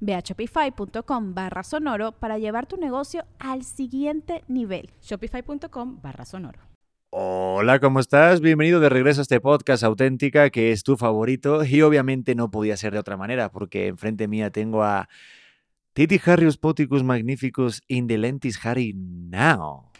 Ve a shopify.com barra sonoro para llevar tu negocio al siguiente nivel. Shopify.com barra sonoro. Hola, ¿cómo estás? Bienvenido de regreso a este podcast auténtica que es tu favorito y obviamente no podía ser de otra manera porque enfrente mía tengo a Titi Harrius Poticus Magnificus Indelentis Harry Now.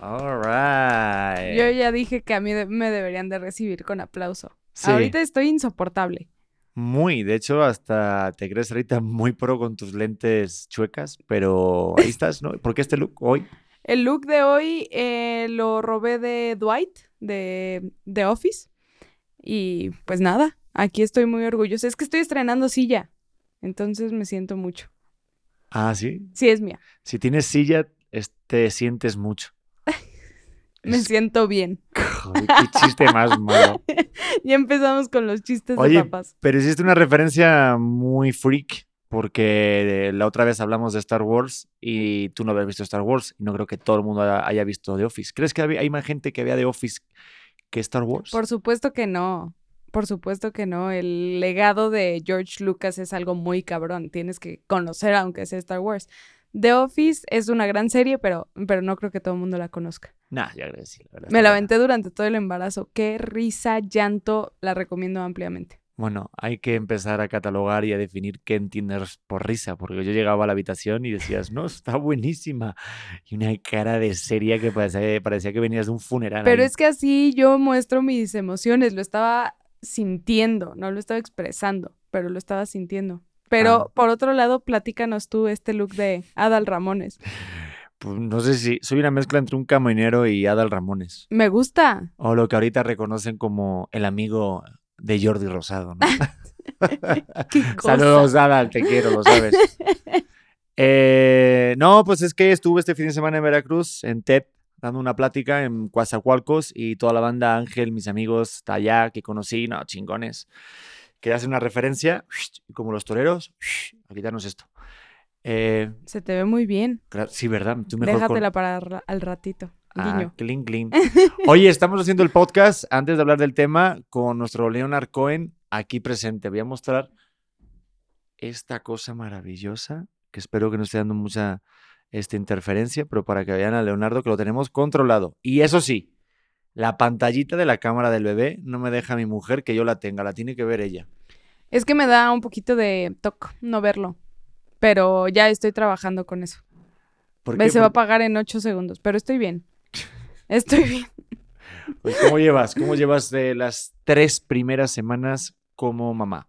All right. Yo ya dije que a mí me deberían de recibir con aplauso. Ahorita estoy insoportable. Muy, de hecho, hasta te crees ahorita muy pro con tus lentes chuecas, pero ahí estás, ¿no? ¿Por qué este look hoy? El look de hoy eh, lo robé de Dwight, de, de Office. Y pues nada, aquí estoy muy orgullosa. Es que estoy estrenando silla, entonces me siento mucho. Ah, sí. Sí, es mía. Si tienes silla, te sientes mucho. Me siento bien. qué chiste más malo. ya empezamos con los chistes de papás. Pero hiciste una referencia muy freak, porque la otra vez hablamos de Star Wars y tú no habías visto Star Wars y no creo que todo el mundo haya visto The Office. ¿Crees que hay más gente que vea The Office que Star Wars? Por supuesto que no. Por supuesto que no. El legado de George Lucas es algo muy cabrón. Tienes que conocer aunque sea Star Wars. The Office es una gran serie, pero, pero no creo que todo el mundo la conozca. Nah, ya creo que sí, Me la aventé durante todo el embarazo. Qué risa, llanto, la recomiendo ampliamente. Bueno, hay que empezar a catalogar y a definir qué entiendes por risa, porque yo llegaba a la habitación y decías, no, está buenísima. Y una cara de seria que parecía, parecía que venías de un funeral. Pero es que así yo muestro mis emociones, lo estaba sintiendo, no lo estaba expresando, pero lo estaba sintiendo. Pero ah. por otro lado, platícanos tú este look de Adal Ramones. Pues no sé si soy una mezcla entre un camionero y Adal Ramones. Me gusta. O lo que ahorita reconocen como el amigo de Jordi Rosado, ¿no? Saludos, Adal, te quiero, lo sabes. Eh, no, pues es que estuve este fin de semana en Veracruz, en TEP, dando una plática en Coatzacoalcos y toda la banda Ángel, mis amigos, está allá, que conocí, no, chingones que hace una referencia, como los toreros, a quitarnos esto. Eh, Se te ve muy bien. Sí, ¿verdad? Tú mejor Déjatela para al ratito. Ah, clean, clean. Oye, estamos haciendo el podcast antes de hablar del tema con nuestro Leonard Cohen aquí presente. Voy a mostrar esta cosa maravillosa que espero que no esté dando mucha esta interferencia, pero para que vean a Leonardo que lo tenemos controlado. Y eso sí, la pantallita de la cámara del bebé no me deja mi mujer que yo la tenga, la tiene que ver ella. Es que me da un poquito de toque no verlo, pero ya estoy trabajando con eso. Se va a apagar en ocho segundos, pero estoy bien. Estoy bien. Pues, ¿cómo llevas? ¿Cómo llevas de las tres primeras semanas como mamá?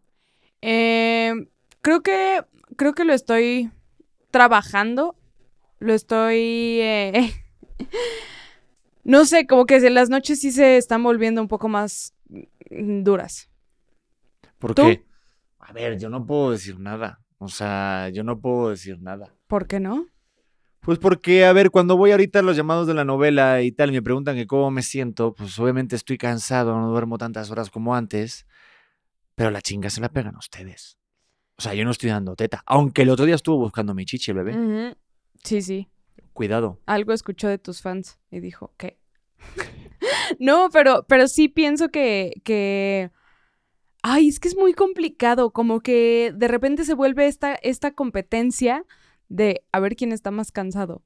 Eh, creo que creo que lo estoy trabajando. Lo estoy eh, No sé, como que las noches sí se están volviendo un poco más mm, duras. ¿Por qué? A ver, yo no puedo decir nada. O sea, yo no puedo decir nada. ¿Por qué no? Pues porque, a ver, cuando voy ahorita a los llamados de la novela y tal, y me preguntan que cómo me siento, pues obviamente estoy cansado, no duermo tantas horas como antes, pero la chinga se la pegan ustedes. O sea, yo no estoy dando teta, aunque el otro día estuvo buscando mi chichi, el bebé. Sí, sí. Cuidado. Algo escuchó de tus fans y dijo, ¿qué? no, pero, pero sí pienso que, que... Ay, es que es muy complicado, como que de repente se vuelve esta, esta competencia de a ver quién está más cansado.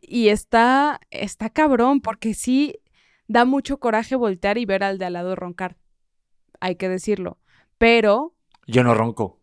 Y está, está cabrón, porque sí da mucho coraje voltear y ver al de al lado roncar. Hay que decirlo. Pero. Yo no ronco.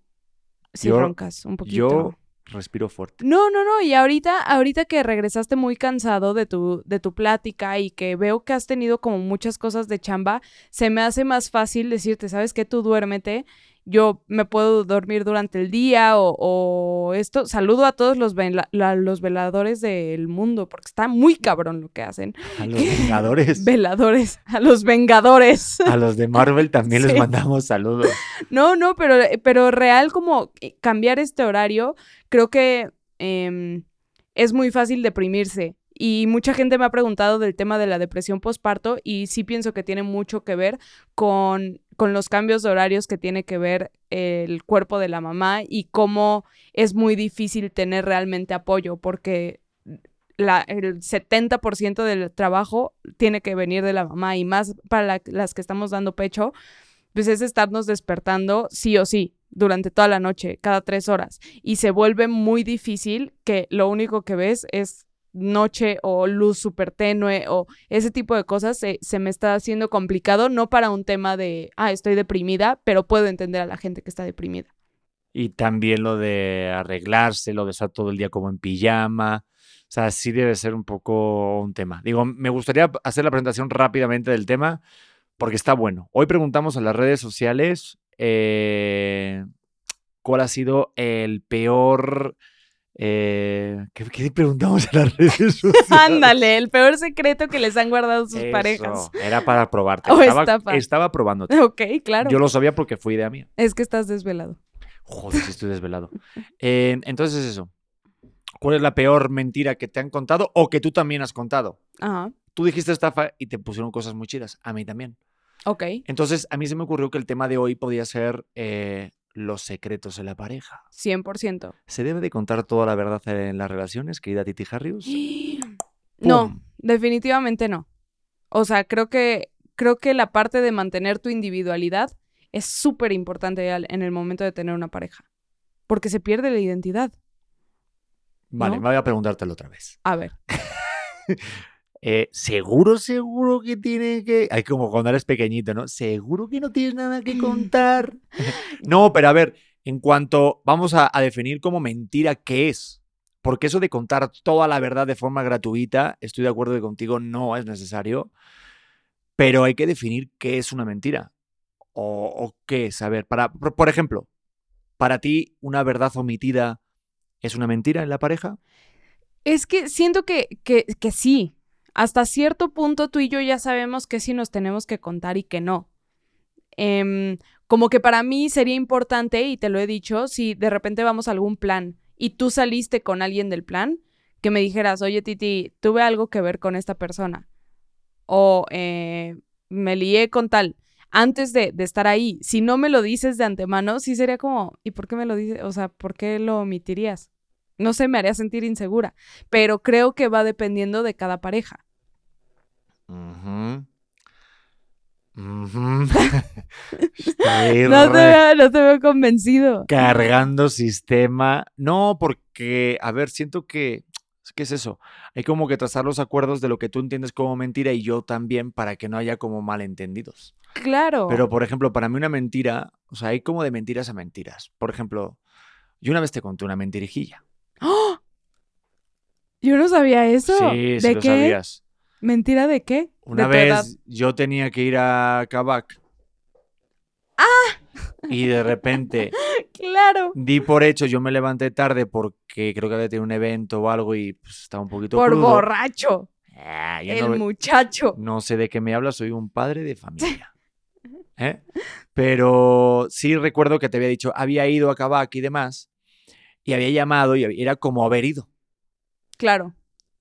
Sí roncas, un poquito. Yo Respiro fuerte. No, no, no. Y ahorita, ahorita que regresaste muy cansado de tu, de tu plática y que veo que has tenido como muchas cosas de chamba, se me hace más fácil decirte, ¿sabes qué? Tú duérmete. Yo me puedo dormir durante el día o, o esto. Saludo a todos los, vela- la- los veladores del mundo porque está muy cabrón lo que hacen. A los Vengadores. Veladores, a los vengadores. A los de Marvel también les mandamos saludos. No, no, pero, pero real como cambiar este horario, creo que em, es muy fácil deprimirse. Y mucha gente me ha preguntado del tema de la depresión postparto y sí pienso que tiene mucho que ver con, con los cambios de horarios que tiene que ver el cuerpo de la mamá y cómo es muy difícil tener realmente apoyo porque la, el 70% del trabajo tiene que venir de la mamá y más para la- las que estamos dando pecho, pues es estarnos despertando sí o sí durante toda la noche, cada tres horas. Y se vuelve muy difícil que lo único que ves es noche o luz súper tenue o ese tipo de cosas se, se me está haciendo complicado, no para un tema de, ah, estoy deprimida, pero puedo entender a la gente que está deprimida. Y también lo de arreglarse, lo de estar todo el día como en pijama. O sea, sí debe ser un poco un tema. Digo, me gustaría hacer la presentación rápidamente del tema porque está bueno. Hoy preguntamos a las redes sociales eh, cuál ha sido el peor... eh, ¿qué, qué preguntamos a las redes sociales? Ándale, el peor secreto que les han guardado sus Eso, parejas. Era para probarte. O estaba, estafa. estaba probándote. Ok, claro. Yo lo sabía porque fue idea mía. Es que estás desvelado. Joder, si estoy desvelado. Eh, entonces eso. ¿Cuál es la peor mentira que te han contado o que tú también has contado? Ajá. Tú dijiste estafa y te pusieron cosas muy chidas. A mí también. Ok. Entonces, a mí se me ocurrió que el tema de hoy podía ser eh, los secretos de la pareja. 100%. ¿Se debe de contar toda la verdad en las relaciones, querida Titi Harrius? No, definitivamente no. O sea, creo que, creo que la parte de mantener tu individualidad es súper importante en el momento de tener una pareja. Porque se pierde la identidad. Vale, ¿no? me voy a preguntártelo otra vez. A ver. Eh, ¿Seguro, seguro que tiene que...? Hay como cuando eres pequeñito, ¿no? ¿Seguro que no tienes nada que contar? no, pero a ver, en cuanto... Vamos a, a definir como mentira qué es. Porque eso de contar toda la verdad de forma gratuita, estoy de acuerdo que contigo no es necesario, pero hay que definir qué es una mentira. O, o qué es. A ver, para, por, por ejemplo, ¿para ti una verdad omitida es una mentira en la pareja? Es que siento que, que, que sí. Hasta cierto punto tú y yo ya sabemos que sí nos tenemos que contar y que no. Em, como que para mí sería importante, y te lo he dicho, si de repente vamos a algún plan y tú saliste con alguien del plan, que me dijeras, oye Titi, tuve algo que ver con esta persona. O eh, me lié con tal. Antes de, de estar ahí, si no me lo dices de antemano, sí sería como, ¿y por qué me lo dices? O sea, ¿por qué lo omitirías? No sé, me haría sentir insegura pero creo que va dependiendo de cada pareja. Ujú. Estoy No te, veo, no te veo convencido. cargando sistema. No, porque, a ver, siento que, ¿qué es eso? Hay como que trazar los acuerdos de lo que tú entiendes como mentira y yo también para que no haya como malentendidos. Claro. Pero, por ejemplo, para mí una mentira, o sea, hay como de mentiras a mentiras. Por ejemplo, yo una vez te conté una mentirijilla. ¡Oh! Yo no sabía eso. Sí, sí ¿De lo qué? sabías. ¿Mentira de qué? Una de vez yo tenía que ir a Kabak. ¡Ah! Y de repente Claro. di por hecho, yo me levanté tarde porque creo que había tenido un evento o algo y pues, estaba un poquito Por crudo. borracho. Ah, El no, muchacho. no sé de qué me hablas, soy un padre de familia. ¿Eh? Pero sí recuerdo que te había dicho, había ido a Kabak y demás, y había llamado y era como haber ido. Claro.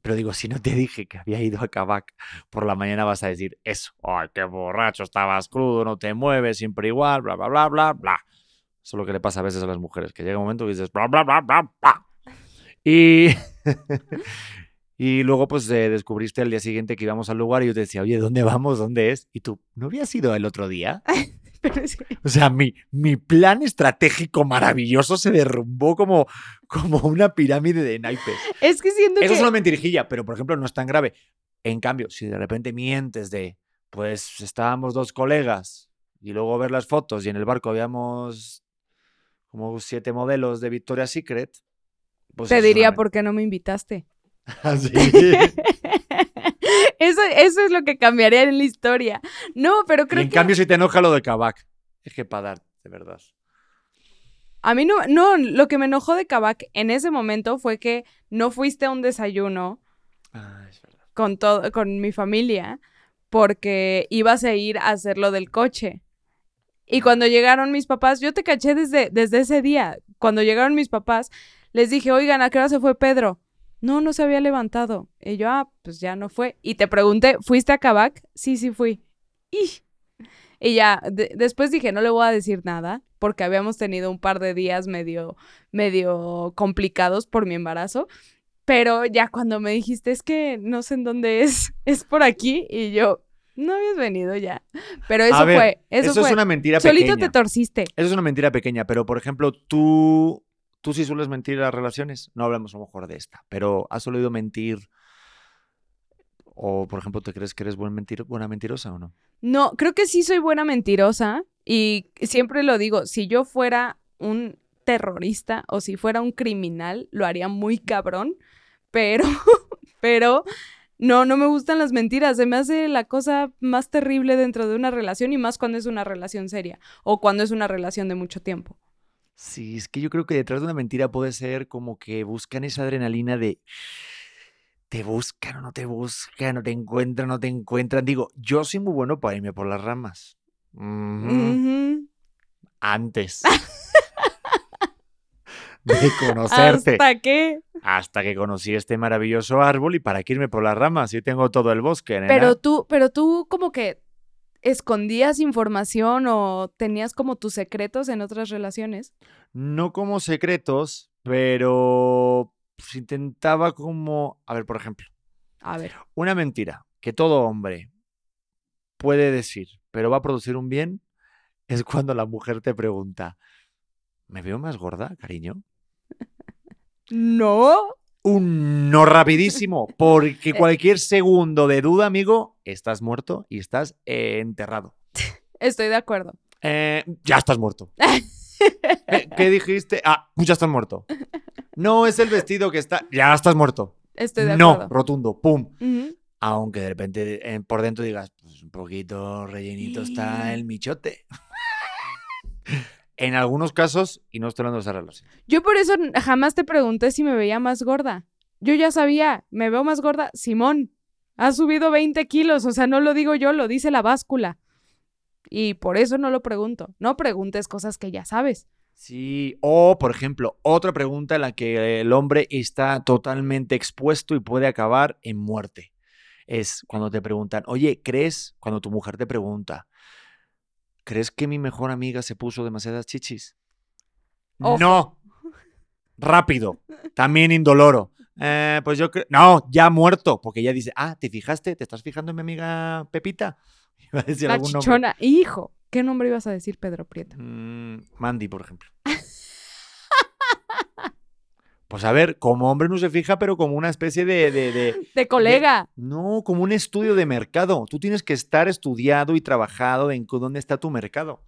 Pero digo, si no te dije que había ido a Kabak, por la mañana vas a decir eso. Ay, qué borracho, estabas crudo, no te mueves, siempre igual, bla, bla, bla, bla, bla. Eso es lo que le pasa a veces a las mujeres, que llega un momento que dices, bla, bla, bla, bla, bla. Y, y luego pues eh, descubriste al día siguiente que íbamos al lugar y yo te decía, oye, ¿dónde vamos? ¿Dónde es? Y tú, ¿no habías ido el otro día? O sea, mi, mi plan estratégico maravilloso se derrumbó como, como una pirámide de naipes. Es que siento Eso que... es una mentirijilla, pero por ejemplo no es tan grave. En cambio, si de repente mientes de, pues estábamos dos colegas y luego ver las fotos y en el barco habíamos como siete modelos de Victoria's Secret, Pues Te diría por qué no me invitaste. Ah, sí. Eso, eso es lo que cambiaría en la historia. No, pero Y creo en que cambio, si te enoja lo de Kabak, es que para dar, de verdad. a mí no, no, lo que me enojó de Kabak en ese momento fue que no fuiste a un desayuno Ah, es verdad. con todo, con mi familia, porque ibas a ir a hacer lo del coche. Y cuando llegaron mis papás, yo te caché desde, desde ese día. Cuando llegaron mis papás, les dije, oigan, ¿a qué hora se fue Pedro? No, no se había levantado. Y yo, ah, pues ya no fue. Y te pregunté, ¿fuiste a Kabak? Sí, sí fui. Y, y ya, de- después dije, no le voy a decir nada, porque habíamos tenido un par de días medio, medio complicados por mi embarazo. Pero ya cuando me dijiste, es que no sé en dónde es, es por aquí, y yo, no habías venido ya. Pero eso ver, fue, eso, fue. es una mentira Solito pequeña. te torciste. Eso es una mentira pequeña, pero por ejemplo, tú, tú sí sueles mentir en las relaciones. No hablamos a lo mejor de esta, pero ¿has solido mentir? O, por ejemplo, ¿te crees que eres buena mentirosa o no? No, creo que sí soy buena mentirosa y siempre lo digo, si yo fuera un terrorista o si fuera un criminal, lo haría muy cabrón, pero, pero no, no me gustan las mentiras, se me hace la cosa más terrible dentro de una relación y más cuando es una relación seria o cuando es una relación de mucho tiempo. Sí, es que yo creo que detrás de una mentira puede ser como que buscan esa adrenalina de te buscan o no te buscan, o te encuentran o no te encuentran. Digo, yo soy muy bueno para irme por las ramas. Antes de conocerte. ¿Hasta qué? Hasta que conocí este maravilloso árbol y para qué irme por las ramas. Yo tengo todo el bosque, nena. Pero tú, pero tú como que escondías información o tenías como tus secretos en otras relaciones. No como secretos, pero pues, intentaba como... A ver, por ejemplo, A ver. una mentira que todo hombre puede decir, pero va a producir un bien, es cuando la mujer te pregunta, ¿me veo más gorda, cariño? No. Un no rapidísimo, porque cualquier segundo de duda, amigo, estás muerto y estás eh, enterrado. Estoy de acuerdo. Eh, ya estás muerto. ¿Qué, qué dijiste? Ah, ya estás muerto. No es el vestido que está. Ya estás muerto. Estoy de no, acuerdo. rotundo, pum. Aunque de repente eh, por dentro digas, pues un poquito rellenito está el michote. En algunos casos, y no estoy hablando de esa relación. Yo por eso jamás te pregunté si me veía más gorda. Yo ya sabía, me veo más gorda. Simón, has subido 20 kilos, o sea, no lo digo yo, lo dice la báscula. Y por eso no lo pregunto. No preguntes cosas que ya sabes. Sí, o por ejemplo, otra pregunta en la que el hombre está totalmente expuesto y puede acabar en muerte. Es cuando te preguntan, oye, ¿crees? Cuando tu mujer te pregunta, ¿crees que mi mejor amiga se puso demasiadas chichis? Ojo. No. Rápido. También indoloro. "Eh, pues yo creo. No, ya muerto. Porque ella dice, ah, ¿te fijaste? ¿Te estás fijando en mi amiga Pepita? Iba a decir la algún nombre. chichona. Hijo, ¿qué nombre ibas a decir, Pedro Prieto? Mm, Mandy, por ejemplo. Pues a ver, como hombre no se fija, pero como una especie de, de- de- De colega. No, como un estudio de mercado. Tú tienes que estar estudiado y trabajado en dónde está tu mercado.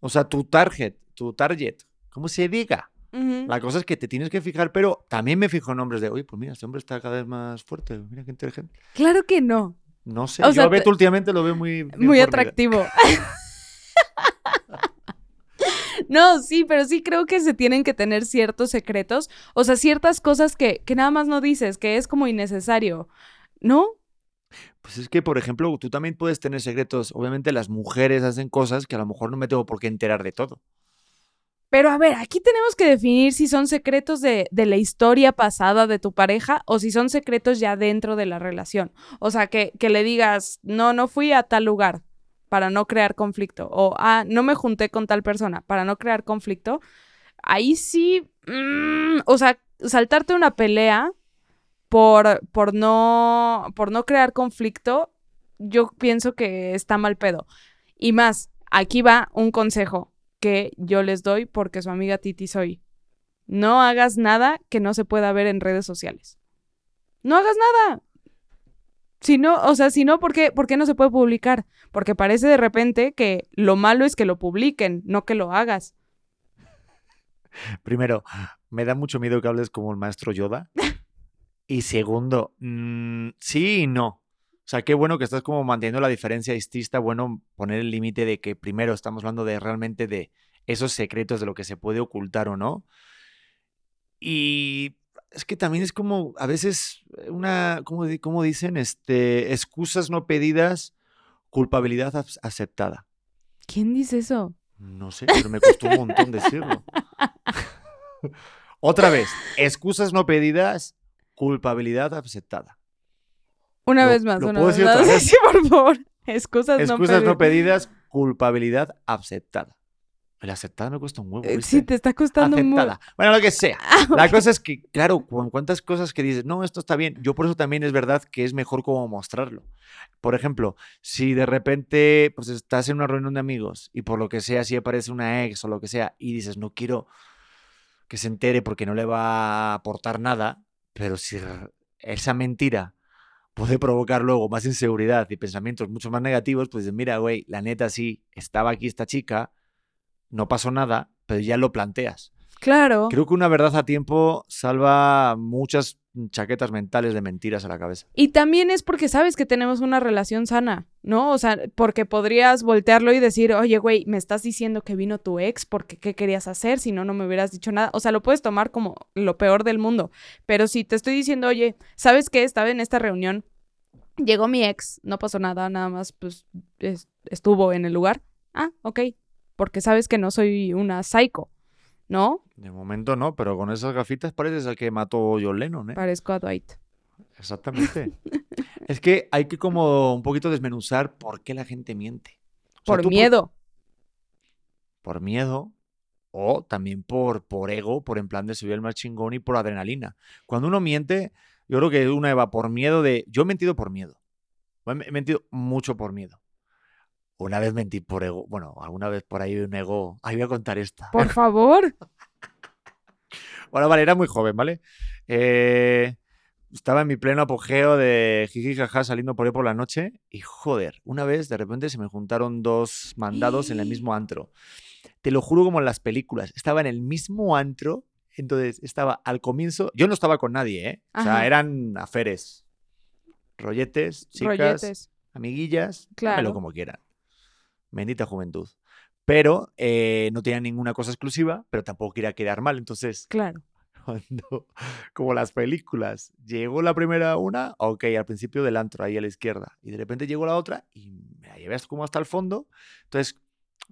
O sea, tu target, tu target, ¿cómo se diga? Ujú. La cosa es que te tienes que fijar, pero también me fijo en nombres de, oye, pues mira, este hombre está cada vez más fuerte, mira qué inteligente. Claro que no. No sé, O yo sea, a Beto te- últimamente lo veo muy... Muy atractivo. No, sí, pero sí creo que se tienen que tener ciertos secretos, o sea, ciertas cosas que, que nada más no dices, que es como innecesario, ¿no? Pues es que, por ejemplo, tú también puedes tener secretos. Obviamente las mujeres hacen cosas que a lo mejor no me tengo por qué enterar de todo. Pero a ver, aquí tenemos que definir si son secretos de, de la historia pasada de tu pareja o si son secretos ya dentro de la relación. O sea, que, que le digas, no, no fui a tal lugar para no crear conflicto. O, ah, no me junté con tal persona para no crear conflicto. Ahí sí, mm, o sea, saltarte una pelea por, por, no, por no crear conflicto, yo pienso que está mal pedo. Y más, aquí va un consejo que yo les doy porque su amiga Titi soy. No hagas nada que no se pueda ver en redes sociales. No hagas nada. Si no, o sea, si no, ¿por qué, ¿por qué no se puede publicar? Porque parece de repente que lo malo es que lo publiquen, no que lo hagas. Primero, me da mucho miedo que hables como el maestro Yoda. Y segundo, mm, sí y no. O sea, qué bueno que estás como manteniendo la diferencia y bueno poner el límite de que primero estamos hablando de realmente de esos secretos de lo que se puede ocultar o no. Y es que también es como a veces una, ¿cómo, cómo dicen? Este, excusas no pedidas, culpabilidad ac- aceptada. ¿Quién dice eso? No sé, pero me costó un montón decirlo. Otra vez, excusas no pedidas, culpabilidad aceptada. Una Lo- vez más, lo una puedo vez decir otra más. vez. Sí, por favor. Excusas, Excusas no no pedidas. pedidas, culpabilidad aceptada. El aceptada me cuesta un huevo. Eh, ¿viste? Sí, te está costando aceptada. Bueno, lo que sea. La cosa es que, claro, con cuántas cosas que dices, no, esto está bien. Yo por eso también es verdad que es mejor como mostrarlo. Por ejemplo, si de repente pues estás en una reunión de amigos y por lo que sea, si aparece una ex o lo que sea y dices, no quiero que se entere porque no le va a aportar nada, pero si esa mentira puede provocar luego más inseguridad y pensamientos mucho más negativos, pues dices, mira, güey, la neta sí, estaba aquí esta chica, no pasó nada, pero ya lo planteas. Claro. Creo que una verdad a tiempo salva muchas chaquetas mentales de mentiras a la cabeza. Y también es porque sabes que tenemos una relación sana, ¿no? O sea, porque podrías voltearlo y decir, oye, güey, me estás diciendo que vino tu ex porque qué querías hacer, si no, no me hubieras dicho nada. O sea, lo puedes tomar como lo peor del mundo. Pero si te estoy diciendo, oye, ¿sabes qué? Estaba en esta reunión, llegó mi ex, no pasó nada, nada más, pues es- estuvo en el lugar. Ah, ok. Porque sabes que no soy una psycho, ¿no? De momento no, pero con esas gafitas pareces al que mató John Lennon, ¿eh? Parezco a Dwight. Exactamente. es que hay que como un poquito desmenuzar por qué la gente miente. O sea, Por miedo. Por, miedo o también por, por ego, por en plan de subir el más chingón y por adrenalina. Cuando uno miente, yo creo que una va por miedo de... Yo he mentido por miedo. He mentido mucho por miedo. Una vez mentí por ego. Bueno, alguna vez por ahí un ego. Ahí voy a contar esta. Por favor. Bueno, vale, era muy joven, ¿vale? Eh, estaba en mi pleno apogeo de jiji jaja saliendo por ahí por la noche y joder, una vez de repente se me juntaron dos mandados en el mismo antro. Te lo juro como en las películas. Estaba en el mismo antro, entonces estaba al comienzo. Yo no estaba con nadie, ¿eh? O sea, Ajá. eran aferes, rolletes, chicas, Rolletes. amiguillas, Claro. como quieran. Bendita juventud. Pero eh, no tenía ninguna cosa exclusiva, pero tampoco quería quedar mal. Entonces, Claro. cuando, como las películas, llegó la primera una, ok, al principio del antro, ahí a la izquierda, y de repente llegó la otra y me la llevé hasta como hasta el fondo. Entonces,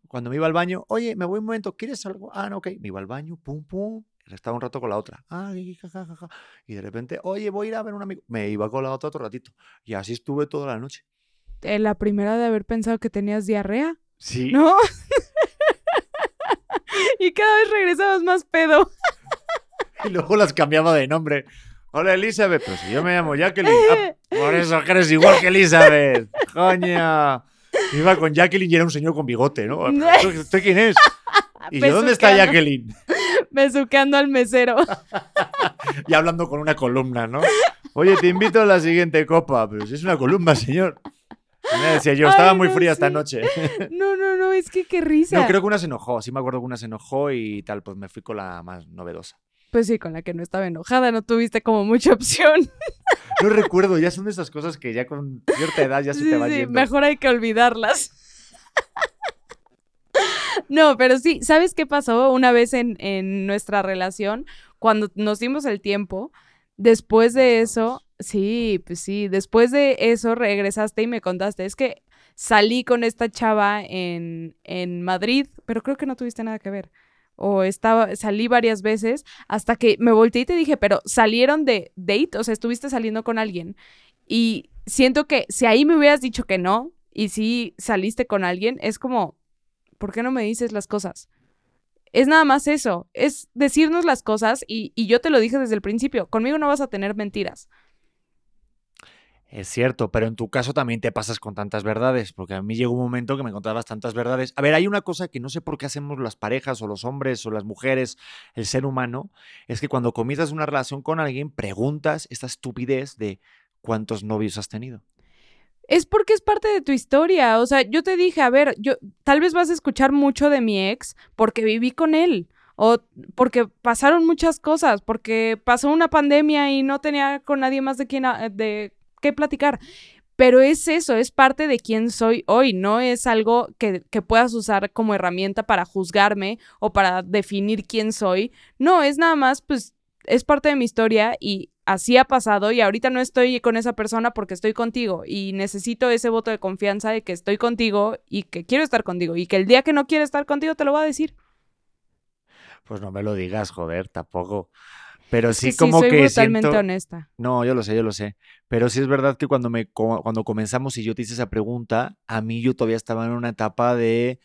cuando me iba al baño, oye, me voy un momento, ¿quieres algo? Ah, no, ok, me iba al baño, pum, pum, estaba un rato con la otra. Ah, ja, ja, ja. Y de repente, oye, voy a ir a ver a un amigo. Me iba con la otra otro ratito. Y así estuve toda la noche. Eh, la primera de haber pensado que tenías diarrea, Sí. ¿no? y cada vez regresabas más pedo. Y luego las cambiaba de nombre. Hola, Elizabeth. Pero si yo me llamo Jacqueline. Ah, por eso que eres igual que Elizabeth. Coña. Iba con Jacqueline y era un señor con bigote, ¿no? ¿Esto, esto quién es? ¿Y yo dónde está Jacqueline? Besuqueando al mesero. Y hablando con una columna, ¿no? Oye, te invito a la siguiente copa. Pero si es una columna, señor. Me decía yo, estaba Ay, muy no, fría esta noche. No, no, no, es que qué risa. No, creo que una se enojó. Sí me acuerdo que una se enojó y tal, pues me fui con la más novedosa. Pues sí, con la que no estaba enojada, no tuviste como mucha opción. No recuerdo, ya son de esas cosas que ya con cierta edad ya se Sí, te va sí, yendo. mejor hay que olvidarlas. No, pero sí, ¿sabes qué pasó una vez en, en nuestra relación? Cuando nos dimos el tiempo, después de eso, sí, pues sí, después de eso regresaste y me contaste, es que salí con esta chava en, en Madrid, pero creo que no tuviste nada que ver. O estaba, salí varias veces hasta que me volteé y te dije, pero salieron de date, o sea, estuviste saliendo con alguien. Y siento que si ahí me hubieras dicho que no, y si saliste con alguien, es como, ¿por qué no me dices las cosas? Es nada más eso, es decirnos las cosas y, y yo te lo dije desde el principio, conmigo no vas a tener mentiras. Es cierto, pero en tu caso también te pasas con tantas verdades, porque a mí llegó un momento que me contabas tantas verdades. A ver, hay una cosa que no sé por qué hacemos las parejas o los hombres o las mujeres, el ser humano, es que cuando comienzas una relación con alguien, preguntas esta estupidez de cuántos novios has tenido. Es porque es parte de tu historia, o sea, yo te dije, a ver, yo tal vez vas a escuchar mucho de mi ex porque viví con él. o porque pasaron muchas cosas, porque pasó una pandemia y no tenía con nadie más de quien a- de qué platicar. Pero es eso, es parte de quién soy hoy, no es algo que, que puedas usar como herramienta para juzgarme o para definir quién soy. No, es nada más, pues, es parte de mi historia y así ha pasado y ahorita no estoy con esa persona porque estoy contigo y necesito ese voto de confianza de que estoy contigo y que quiero estar contigo y que el día que no quiero estar contigo te lo voy a decir. Pues no me lo digas, joder, tampoco. Pero sí como soy que brutalmente siento... honesta. No, yo lo sé, yo lo sé. Pero sí es verdad que cuando, me, cuando comenzamos y yo te hice esa pregunta, a mí yo todavía estaba en una etapa de...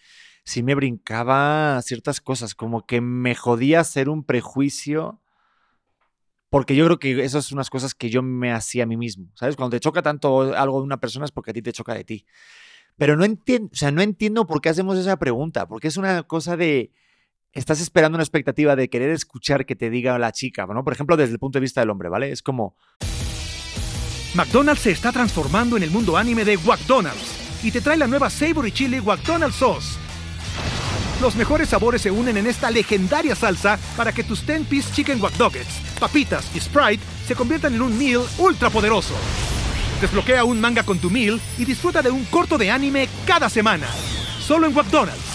Sí me brincaba ciertas cosas, como que me jodía hacer un prejuicio, porque yo creo que esas son unas cosas que yo me hacía a mí mismo, ¿sabes? Cuando te choca tanto algo de una persona es porque a ti te choca de ti. Pero no entiendo, o sea, no entiendo por qué hacemos esa pregunta, porque es una cosa de... Estás esperando una expectativa de querer escuchar que te diga la chica, ¿no? Por ejemplo, desde el punto de vista del hombre, ¿vale? Es como, McDonald's se está transformando en el mundo anime de McDonald's y te trae la nueva Savory Chili McDonald's Sauce. Los mejores sabores se unen en esta legendaria salsa para que tus 10-piece chicken wack Doggets, papitas y Sprite se conviertan en un meal ultra poderoso. Desbloquea un manga con tu meal y disfruta de un corto de anime cada semana. Solo en McDonald's.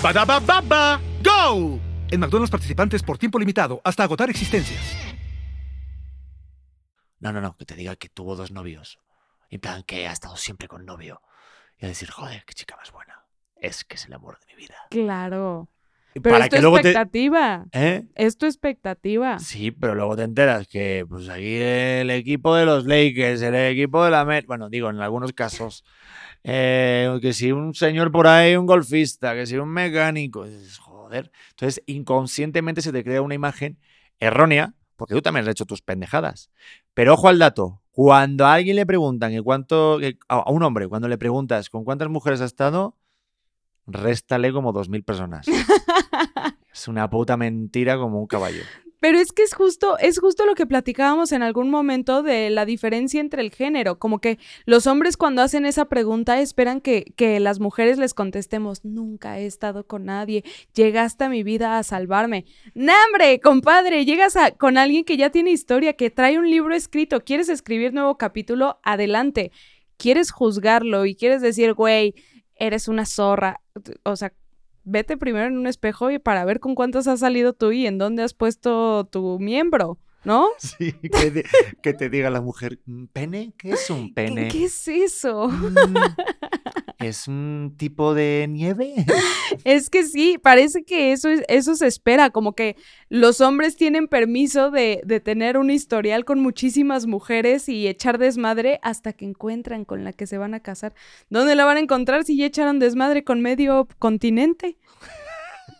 Baba, go! En McDonald's participantes por tiempo limitado hasta agotar existencias. No, no, no, que te diga que tuvo dos novios. En plan, que ha estado siempre con novio. Y a decir, joder, qué chica más buena. Es que es el amor de mi vida. Claro. Pero para es tu que luego te. expectativa. ¿Eh? Es tu expectativa. Sí, pero luego te enteras que, pues aquí el equipo de los Lakers, el equipo de la Met, bueno, digo, en algunos casos, eh, que si un señor por ahí, un golfista, que si un mecánico, dices, joder. Entonces, inconscientemente se te crea una imagen errónea, porque tú también has hecho tus pendejadas. Pero ojo al dato, cuando a alguien le preguntan que cuánto, que- a un hombre, cuando le preguntas con cuántas mujeres ha estado, réstale como dos mil personas. es una puta mentira como un caballo. Pero es que es justo, es justo lo que platicábamos en algún momento de la diferencia entre el género. Como que los hombres cuando hacen esa pregunta esperan que, que las mujeres les contestemos, nunca he estado con nadie, llegaste a mi vida a salvarme. ¡Nambre, compadre! Llegas a- con alguien que ya tiene historia, que trae un libro escrito, quieres escribir nuevo capítulo, adelante. Quieres juzgarlo y quieres decir, güey, eres una zorra. O sea, vete primero en un espejo y para ver con cuántos has salido tú y en dónde has puesto tu miembro, ¿no? Sí, que, de- que te diga la mujer, "¿Un ¿pene? ¿Qué es un ¿Qué, pene? qué es eso? "Mm, ¿Es un tipo de nieve? Es que sí, parece que eso, es- eso se espera, como que los hombres tienen permiso de, de tener un historial con muchísimas mujeres y echar desmadre hasta que encuentran con la que se van a casar. ¿Dónde la van a encontrar si ya echaron desmadre con medio continente?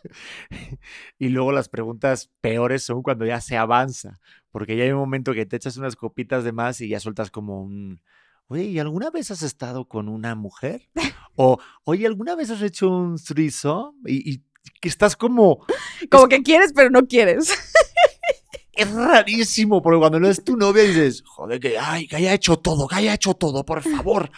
Y luego las preguntas peores son cuando ya se avanza, porque ya hay un momento que te echas unas copitas de más y ya sueltas como un, oye, ¿y alguna vez has estado con una mujer? O, oye, ¿alguna vez has hecho un threesome? Y, y que estás como, Como que quieres, pero no quieres. es rarísimo, porque cuando no es tu novia dices, joder, que, ay, que haya hecho todo, que haya hecho todo, por favor.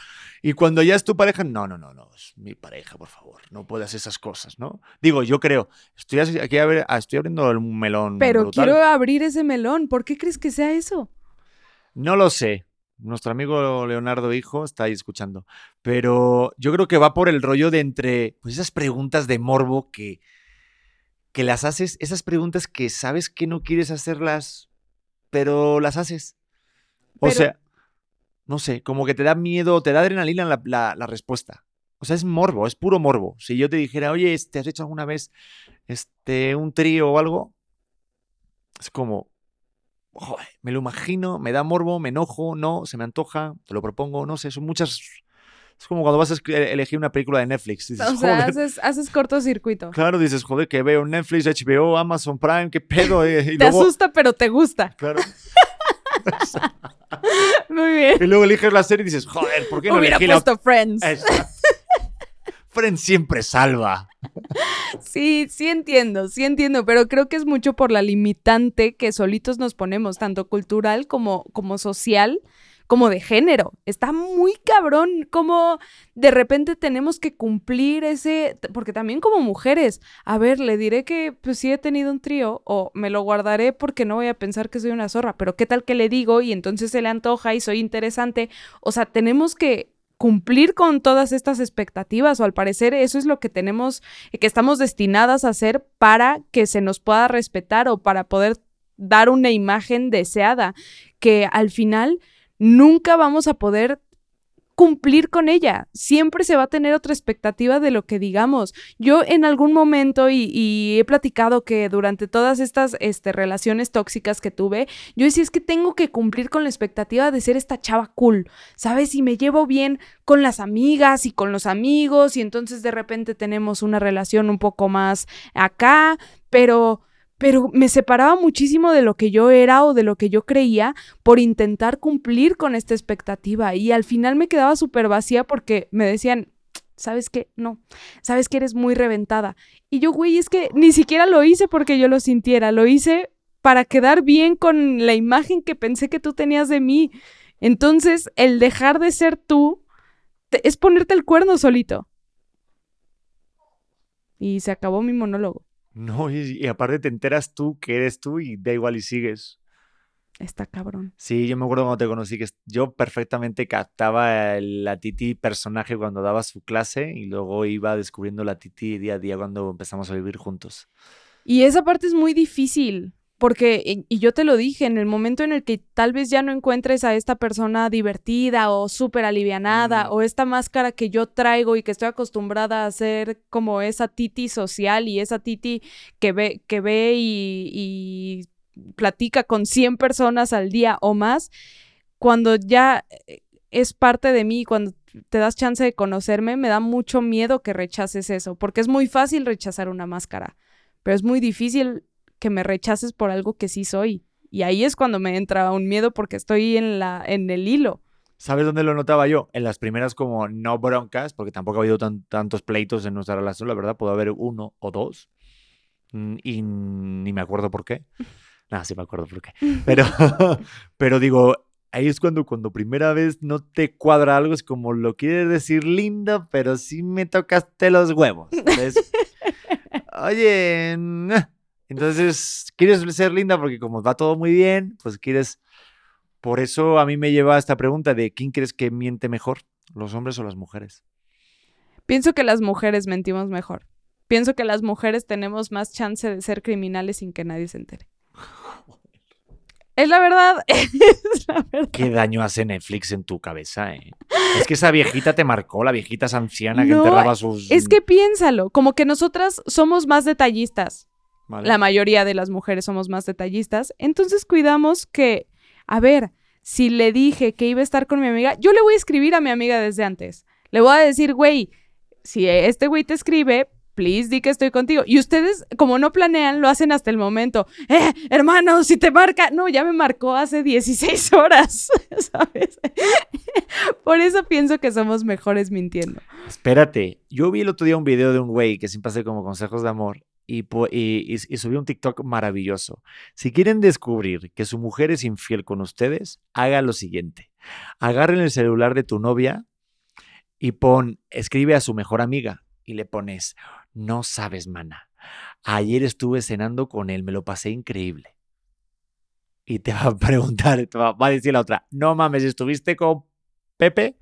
Y cuando ya es tu pareja, no, no, no, no, es mi pareja, por favor, no puedes esas cosas, ¿no? Digo, yo creo, estoy aquí a ver, ah, estoy abriendo un melón. Pero brutal. quiero abrir ese melón. ¿Por qué crees que sea eso? No lo sé. Nuestro amigo Leonardo Hijo está ahí escuchando. Pero yo creo que va por el rollo de entre pues esas preguntas de morbo que, que las haces, esas preguntas que sabes que no quieres hacerlas, pero las haces. O Pero- sea, no sé, como que te da miedo, te da adrenalina la, la- la respuesta. O sea, es morbo, es puro morbo. Si yo te dijera, oye, ¿te has hecho alguna vez este, un trío o algo? Es como, joder, me lo imagino, me da morbo, me enojo, no, se me antoja, te lo propongo, no sé, son muchas... Es como cuando vas a elegir una película de Netflix. Dices, O sea, joder. haces, haces cortocircuito. Claro, dices, joder, que veo Netflix, HBO, Amazon Prime, qué pedo. eh, Y Te luego, asusta, pero te gusta. claro, Muy bien. y luego eliges la serie y dices, joder, ¿por qué no Hubiera elegí la puesto Friends. Exacto. Friends siempre salva. Sí, sí entiendo, sí entiendo, pero creo que es mucho por la limitante que solitos nos ponemos, tanto cultural como, como social, como de género. Está muy cabrón como de repente tenemos que cumplir ese, porque también como mujeres, a ver, le diré que pues sí he tenido un trío o me lo guardaré porque no voy a pensar que soy una zorra, pero qué tal que le digo y entonces se le antoja y soy interesante. O sea, tenemos que cumplir con todas estas expectativas o al parecer eso es lo que tenemos, que estamos destinadas a hacer para que se nos pueda respetar o para poder dar una imagen deseada, que al final nunca vamos a poder cumplir con ella. Siempre se va a tener otra expectativa de lo que digamos. Yo en algún momento, y, he platicado que durante todas estas este, relaciones tóxicas que tuve, yo decía es que tengo que cumplir con la expectativa de ser esta chava cool, ¿sabes? Y me llevo bien con las amigas y con los amigos, y entonces de repente tenemos una relación un poco más acá, pero pero me separaba muchísimo de lo que yo era o de lo que yo creía por intentar cumplir con esta expectativa y al final me quedaba súper vacía porque me decían, ¿sabes qué? No, sabes que eres muy reventada. Y yo, güey, es que ni siquiera lo hice porque yo lo sintiera, lo hice para quedar bien con la imagen que pensé que tú tenías de mí. Entonces, el dejar de ser tú es ponerte el cuerno solito. Y se acabó mi monólogo. No, y, aparte te enteras tú que eres tú y da igual y sigues. Está cabrón. Sí, yo me acuerdo cuando te conocí que yo perfectamente captaba la Titi personaje cuando daba su clase y luego iba descubriendo la Titi día a día cuando empezamos a vivir juntos. Y esa parte es muy difícil, porque, y yo te lo dije, en el momento en el que tal vez ya no encuentres a esta persona divertida o súper alivianada o esta máscara que yo traigo y que estoy acostumbrada a hacer como esa titi social y esa titi que ve, que ve y, platica con 100 personas al día o más, cuando ya eh, es parte de mí, cuando te das chance de conocerme, me da mucho miedo que rechaces eso, porque es muy fácil rechazar una máscara, pero es muy difícil que me rechaces por algo que sí soy. Y ahí es cuando me entra un miedo porque estoy en, la, en el hilo. ¿Sabes dónde lo notaba yo? En las primeras como no broncas, porque tampoco ha habido tantos pleitos en nuestra relación, la verdad, puede haber uno o dos. Mm, y ni me acuerdo por qué. Nada, sí me acuerdo por qué. Pero, pero digo, ahí es cuando, cuando primera vez no te cuadra algo, es como lo quieres decir lindo, pero sí me tocaste los huevos. oye, entonces, quieres ser linda porque como va todo muy bien, pues quieres... Por eso a mí me lleva a esta pregunta de ¿quién crees que miente mejor? ¿Los hombres o las mujeres? Pienso que las mujeres mentimos mejor. Pienso que las mujeres tenemos más chance de ser criminales sin que nadie se entere. Es la verdad. es la verdad. Qué daño hace Netflix en tu cabeza, ¿eh? Es que esa viejita te marcó, la viejita anciana que enterraba sus. Es que piénsalo, como que nosotras somos más detallistas. La mayoría de las mujeres somos más detallistas. Entonces cuidamos que, a ver, si le dije que iba a estar con mi amiga, yo le voy a escribir a mi amiga desde antes. Le voy a decir, güey, si este güey te escribe, please di que estoy contigo. Y ustedes, como no planean, lo hacen hasta el momento. Eh, hermano, si te marca. No, ya me marcó hace 16 horas, ¿sabes? Por eso pienso que somos mejores mintiendo. Espérate, yo vi el otro día un video de un güey que siempre hace como consejos de amor y, subió un TikTok maravilloso. Si quieren descubrir que su mujer es infiel con ustedes, haga lo siguiente. Agarren el celular de tu novia y pon, escribe a su mejor amiga y le pones, no sabes, mana. Ayer estuve cenando con él, me lo pasé increíble. Y te va a preguntar, va, va a decir la otra, no mames, ¿estuviste con Pepe?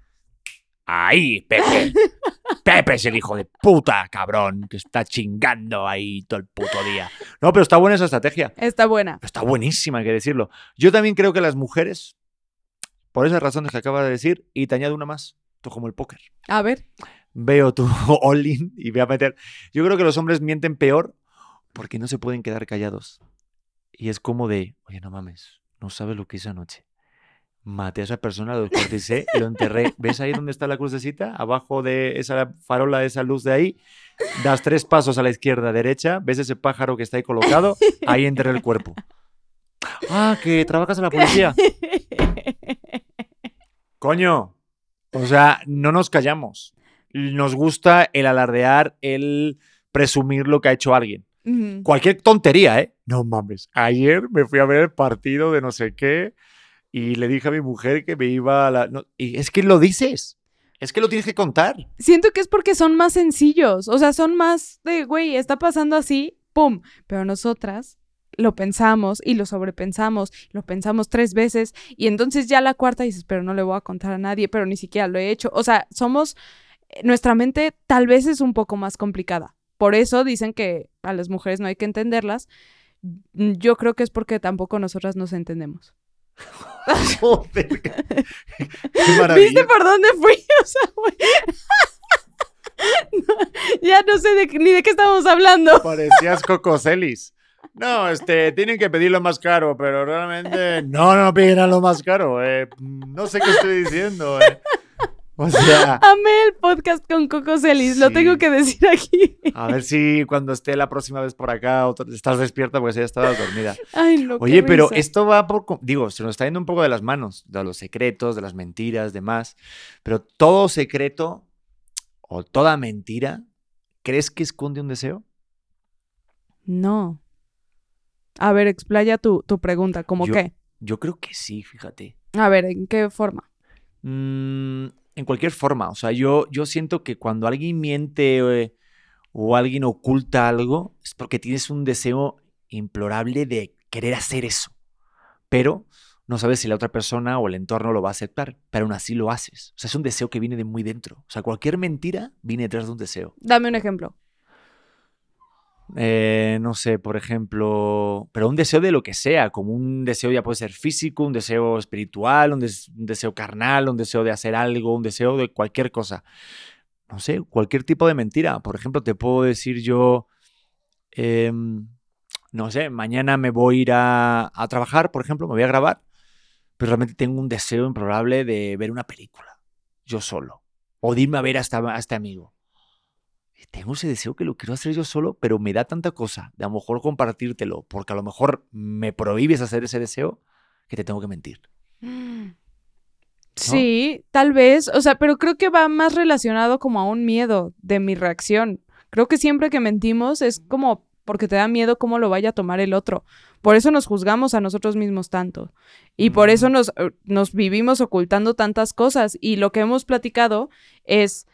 Ahí, Pepe. Pepe es el hijo de puta, cabrón, que está chingando ahí todo el puto día. No, pero está buena esa estrategia. Está buena. Está buenísima, hay que decirlo. Yo también creo que las mujeres, por esas razones que acaba de decir, y te añado una más, tú como el póker. A ver. Veo tu all-in y voy a meter. Yo creo que los hombres mienten peor porque no se pueden quedar callados. Y es como de, oye, no mames, no sabes lo que hice anoche maté a esa persona, lo descuarticé y lo enterré. ¿Ves ahí donde está la crucecita? Abajo de esa farola, de esa luz de ahí, das tres pasos a la izquierda, derecha, ves ese pájaro que está ahí colocado, ahí enterré el cuerpo. Ah, que trabajas en la policía. Coño, o sea, no nos callamos. Nos gusta el alardear, el presumir lo que ha hecho alguien. Cualquier tontería, ¿eh? No mames. Ayer me fui a ver el partido de no sé qué y le dije a mi mujer que me iba a la... no, y es que lo dices. Es que lo tienes que contar. Siento que es porque son más sencillos. O sea, son más de, güey, está pasando así, ¡pum! Pero nosotras lo pensamos y lo sobrepensamos, lo pensamos tres veces y entonces ya la cuarta dices, pero no le voy a contar a nadie, pero ni siquiera lo he hecho. O sea, somos, eh, nuestra mente tal vez es un poco más complicada. Por eso dicen que a las mujeres no hay que entenderlas. Mm, Yo creo que es porque tampoco nosotras nos entendemos. Joder, qué, qué maravilla. ¿Viste por dónde fui? O sea, güey. No, ya no sé de, qué- ni de qué estamos hablando. Parecías Coco Celis. No, este, tienen que pedirlo más caro, pero realmente no, no pidan lo más caro. eh, no sé qué estoy diciendo. eh. O sea, Amé el podcast con Coco Celis, lo tengo que decir aquí. a ver si cuando esté la próxima vez por acá otra- estás despierta porque ya estabas dormida. Ay, no, Oye, pero risa. esto va por, digo, se nos está yendo un poco de las manos, de los secretos, de las mentiras, demás. Pero todo secreto o toda mentira, ¿crees que esconde un deseo? No. A ver, explaya tu, tu pregunta, ¿cómo Yo- qué? Yo creo que sí, fíjate. A ver, ¿en qué forma? Mm, en cualquier forma, o sea, yo, yo siento que cuando alguien miente eh, o alguien oculta algo, es porque tienes un deseo implorable de querer hacer eso, pero no sabes si la otra persona o el entorno lo va a aceptar, pero aún así lo haces. O sea, es un deseo que viene de muy dentro. O sea, cualquier mentira viene detrás de un deseo. Dame un ejemplo. Eh, no sé, por ejemplo, pero un deseo de lo que sea, como un deseo ya puede ser físico, un deseo espiritual, un, des- un deseo carnal, un deseo de hacer algo, un deseo de cualquier cosa. No sé, cualquier tipo de mentira. Por ejemplo, te puedo decir yo, em, no sé, mañana me voy a ir a, trabajar, por ejemplo, me voy a grabar, pero realmente tengo un deseo improbable de ver una película, yo solo, o de irme a ver a, esta- a este amigo. Tengo ese deseo que lo quiero hacer yo solo, pero me da tanta cosa de a lo mejor compartírtelo, porque a lo mejor me prohíbes hacer ese deseo, que te tengo que mentir. Sí, tal vez, o sea, pero creo que va más relacionado como a un miedo de mi reacción. Creo que siempre que mentimos es como porque te da miedo cómo lo vaya a tomar el otro. Por eso nos juzgamos a nosotros mismos tanto. Y por eso Mm. nos, eh, nos vivimos ocultando tantas cosas. Y lo que hemos platicado es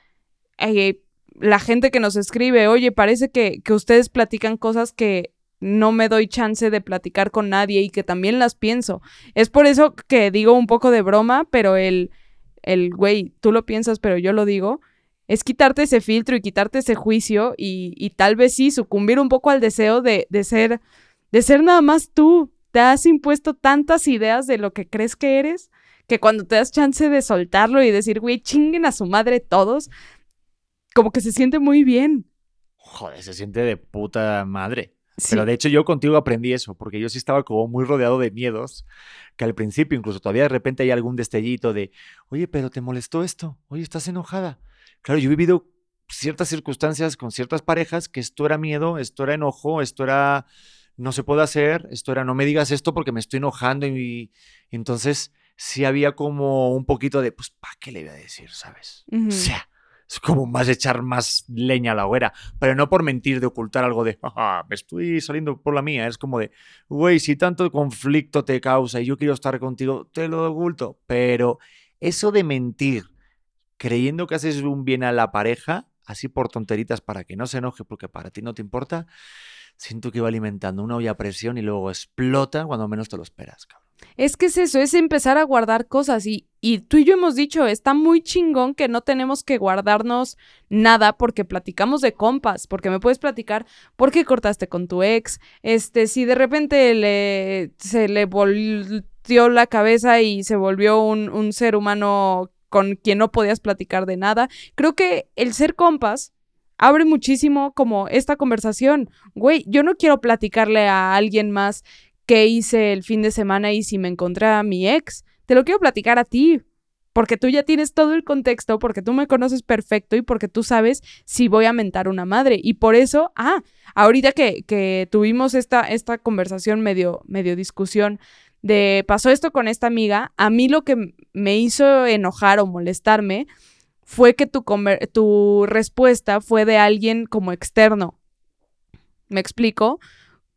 eh, la gente que nos escribe, oye, parece que, que ustedes platican cosas que no me doy chance de platicar con nadie y que también las pienso. Es por eso que digo un poco de broma, pero el, el güey, tú lo piensas, pero yo lo digo, es quitarte ese filtro y quitarte ese juicio y, y tal vez sí sucumbir un poco al deseo de, de ser, de ser nada más tú. Te has impuesto tantas ideas de lo que crees que eres que cuando te das chance de soltarlo y decir, güey, chinguen a su madre todos, como que se siente muy bien. Joder, se siente de puta madre. Sí. Pero de hecho yo contigo aprendí eso, porque yo sí estaba como muy rodeado de miedos, que al principio incluso todavía de repente hay algún destellito de, oye, pero te molestó esto, oye, estás enojada. Claro, yo he vivido ciertas circunstancias con ciertas parejas que esto era miedo, esto era enojo, esto era no se puede hacer, esto era no me digas esto porque me estoy enojando y, y entonces sí había como un poquito de, pues, ¿para qué le voy a decir, sabes? Ujú. O sea, es como más echar más leña a la hoguera, pero no por mentir de ocultar algo de, "Jaja, me estoy saliendo por la mía, es como de, güey, si tanto conflicto te causa y yo quiero estar contigo, te lo oculto, pero eso de mentir creyendo que haces un bien a la pareja, así por tonteritas para que no se enoje porque para ti no te importa, siento que va alimentando una olla presión y luego explota cuando menos te lo esperas, cabrón. Es que es eso, es empezar a guardar cosas y, y tú y yo hemos dicho, está muy chingón que no tenemos que guardarnos nada porque platicamos de compas, porque me puedes platicar por qué cortaste con tu ex, este, si de repente le, se le volteó la cabeza y se volvió un, un ser humano con quien no podías platicar de nada. Creo que el ser compas abre muchísimo como esta conversación. Güey, yo no quiero platicarle a alguien más qué hice el fin de semana y si me encontré a mi ex. Te lo quiero platicar a ti, porque tú ya tienes todo el contexto, porque tú me conoces perfecto y porque tú sabes si voy a mentar una madre. Y por eso, ah, ahorita que, que tuvimos esta, esta conversación medio, medio discusión de pasó esto con esta amiga, a mí lo que me hizo enojar o molestarme fue que tu, tu respuesta fue de alguien como externo. ¿Me explico?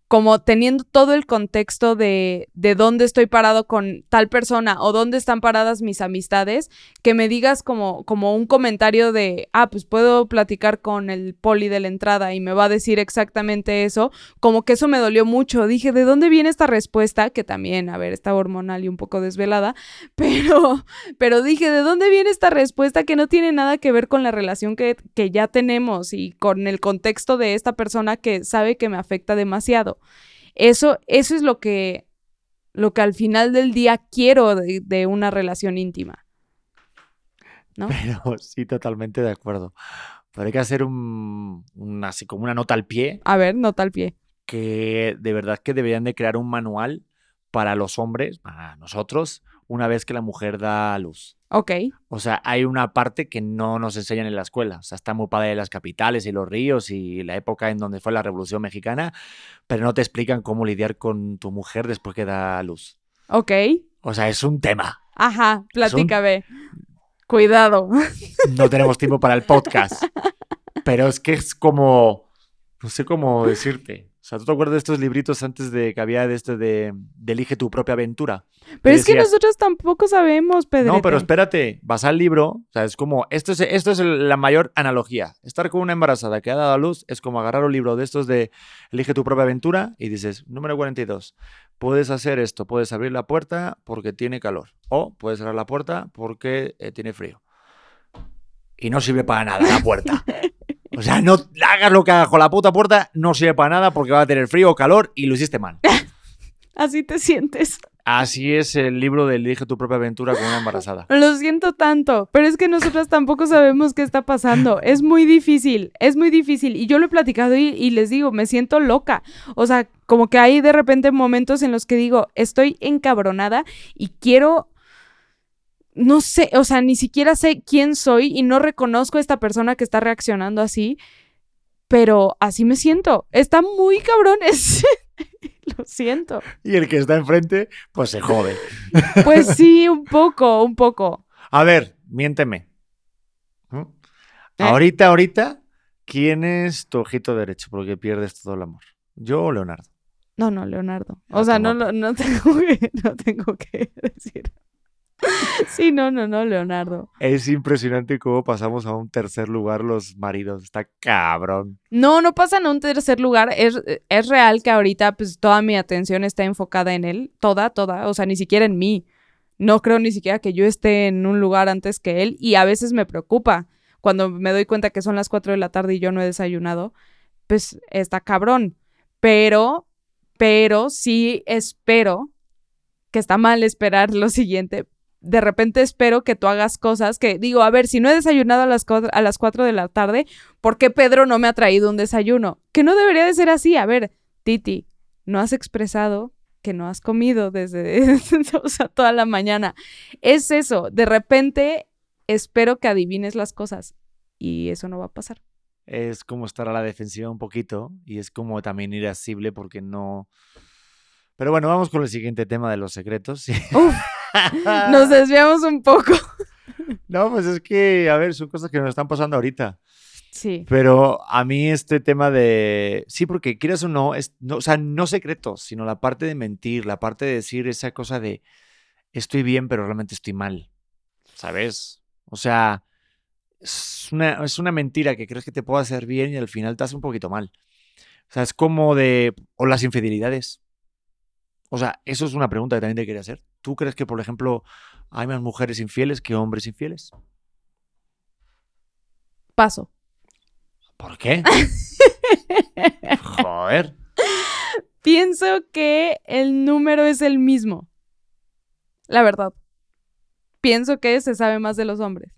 Como teniendo todo el contexto de, de dónde estoy parado con tal persona o dónde están paradas mis amistades, que me digas como, como un comentario de, ah, pues puedo platicar con el poli de la entrada y me va a decir exactamente eso, como que eso me dolió mucho. Dije, ¿de dónde viene esta respuesta? Que también, a ver, está hormonal y un poco desvelada, pero, pero dije, ¿de dónde viene esta respuesta que no tiene nada que ver con la relación que, que ya tenemos y con el contexto de esta persona que sabe que me afecta demasiado? Eso, eso es lo que, lo que al final del día quiero de, de una relación íntima. ¿No? Pero sí, totalmente de acuerdo. Pero hay que hacer un, un- así como una nota al pie, A ver, nota al pie. que de verdad que deberían de crear un manual para los hombres, para nosotros, una vez que la mujer da a luz. Ok. O sea, hay una parte que no nos enseñan en la escuela. O sea, está muy padre las capitales y los ríos y la época en donde fue la Revolución Mexicana, pero no te explican cómo lidiar con tu mujer después que da luz. Ok. O sea, es un tema. Ajá, platícame. Cuidado. No tenemos tiempo para el podcast. Pero es que es como, no sé cómo decirte. O sea, ¿tú te acuerdas de estos libritos antes de que había de este de, de Elige tu propia aventura? Pero es que nosotros tampoco sabemos, Pedro. No, pero espérate, vas al libro, o sea, es como, esto es, esto es la mayor analogía. Estar con una embarazada que ha dado a luz es como agarrar un libro de estos de Elige tu propia aventura y dices, número 42, puedes hacer esto, puedes abrir la puerta porque tiene calor o puedes cerrar la puerta porque eh, tiene frío. Y no sirve para nada la puerta. O sea, no hagas lo que hagas con la puta puerta, no sirve para nada porque va a tener frío o calor y lo hiciste mal. Así te sientes. Así es el libro de Elige tu propia aventura con una embarazada. Lo siento tanto, pero es que nosotras tampoco sabemos qué está pasando. Es muy difícil, es muy difícil. Y yo lo he platicado y, y les digo, me siento loca. O sea, como que hay de repente momentos en los que digo, estoy encabronada y quiero, no sé, o sea, ni siquiera sé quién soy y no reconozco a esta persona que está reaccionando así, pero así me siento. Está muy cabrones. lo siento. Y el que está enfrente, pues se jode. Pues sí, un poco, un poco. A ver, miénteme. ¿Eh? Ahorita, ahorita, ¿quién es tu ojito derecho? Porque pierdes todo el amor. ¿Yo o Leonardo? No, no, Leonardo. Ah, O sea, no, no, tengo que, no tengo que decir. Sí, no, no, no, Leonardo. Es impresionante cómo pasamos a un tercer lugar los maridos. Está cabrón. No, no pasan a un tercer lugar. Es, es real que ahorita pues toda mi atención está enfocada en él. Toda, toda. O sea, ni siquiera en mí. No creo ni siquiera que yo esté en un lugar antes que él. Y a veces me preocupa. Cuando me doy cuenta que son las 4 de la tarde y yo no he desayunado, pues está cabrón. Pero, pero sí espero que está mal esperar lo siguiente. De repente espero que tú hagas cosas que digo, a ver, si no he desayunado a las, cuatro, a las 4 de la tarde, ¿por qué Pedro no me ha traído un desayuno? Que no debería de ser así. A ver, Titi, no has expresado que no has comido desde o sea, toda la mañana. Es eso, de repente espero que adivines las cosas y eso no va a pasar. Es como estar a la defensiva un poquito y es como también irascible porque no... Pero bueno, vamos con el siguiente tema de los secretos. Uf, nos desviamos un poco. no, pues es que, a ver, son cosas que nos están pasando ahorita. Sí. Pero a mí este tema de... Sí, porque quieras o no, es, no, o sea, no secretos, sino la parte de mentir, la parte de decir esa cosa de estoy bien, pero realmente estoy mal. ¿Sabes? O sea, es una, es una mentira que crees que te puede hacer bien y al final te hace un poquito mal. O sea, es como de... O las infidelidades. O sea, eso es una pregunta que también te quería hacer. ¿Tú crees que, por ejemplo, hay más mujeres infieles que hombres infieles? Paso. ¿Por qué? Joder. Pienso que el número es el mismo. La verdad. Pienso que se sabe más de los hombres.